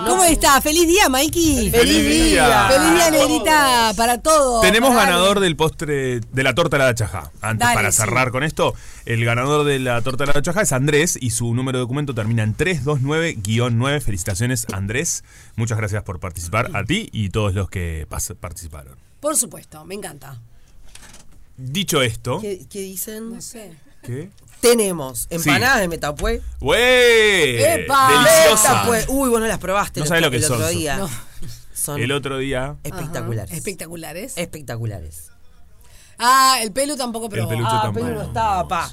¿Cómo estás? ¡Feliz día, Mikey! ¡Feliz día! ¡Feliz día, negrita! Para todos. Tenemos Para- ganador del postre de la torta de la chajá. Antes, Dale, para sí. cerrar con esto, el ganador de la torta de la chajá es Andrés y su número de documento termina en 329-9. Felicitaciones, Andrés. Muchas gracias por participar a ti y todos los que participaron. Por supuesto, me encanta. Dicho esto, ¿Qué, qué dicen? No sé. ¿qué? Tenemos empanadas de Metapué. ¡Wey! ¡Epa! ¡Deliciosa! Metapué. Uy, vos no las probaste No el sabés otro- lo que el otro son. día. No. Son El otro día, espectaculares. Espectaculares. Espectaculares. Ah, el pelo tampoco probó. peluche Ah, tampoco. pero no estaba, pa.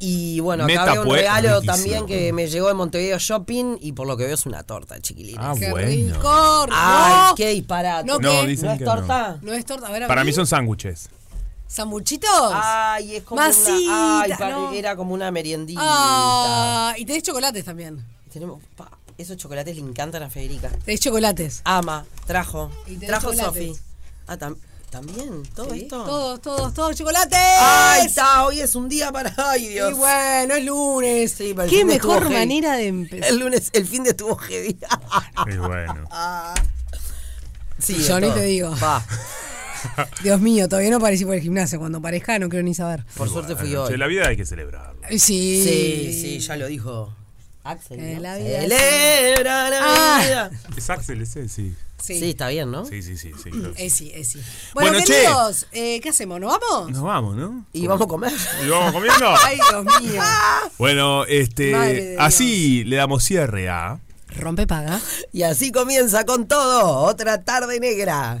Y bueno, acá había un regalo riquísimo. también que me llegó de Montevideo Shopping y por lo que veo es una torta, chiquilines. Ah, ¡Qué bueno. rico! Ay, no. qué disparate. No, No, ¿qué? dicen ¿No es que torta? No es torta. A ver, a Para mí son sándwiches. ¿Sambuchitos? Ay, es como Masita, una. Ay, no. era como una meriendita. Ah, y tenés chocolates también. Tenemos. pa, esos chocolates le encantan a Federica. Tenés chocolates. Ama, trajo. Y Trajo. Sofi. Ah, tam- también, todo Sí, esto. Todos, todos, todos chocolates. Ay, está, hoy es un día para. Ay, Dios. Y bueno, es lunes. Sí, pero el Qué mejor heavy. manera de empezar. El lunes, el fin de estuvo heavy. Y bueno. sí, Yo ni todo. te digo. Pa, Dios mío, todavía no parecí por el gimnasio. Cuando parezca no quiero ni saber. por suerte fui hoy. che, la vida hay que celebrarla. Ay, Sí. Sí, sí, ya lo dijo. Axel. Que ¿no? la vida Celebra la Ah. vida. Es Axel ese, sí. Sí. Sí, está bien, ¿no? Sí, sí, sí. sí claro. Es sí, es sí. Bueno, Bueno, che. queridos, eh, ¿qué hacemos? ¿Nos vamos? Nos vamos, ¿no? Y vamos a comer. ¿Y vamos comiendo? Ay, Dios mío. Bueno, Madre este, así le damos cierre a... Rompe paga. Y así comienza con todo. Otra tarde negra.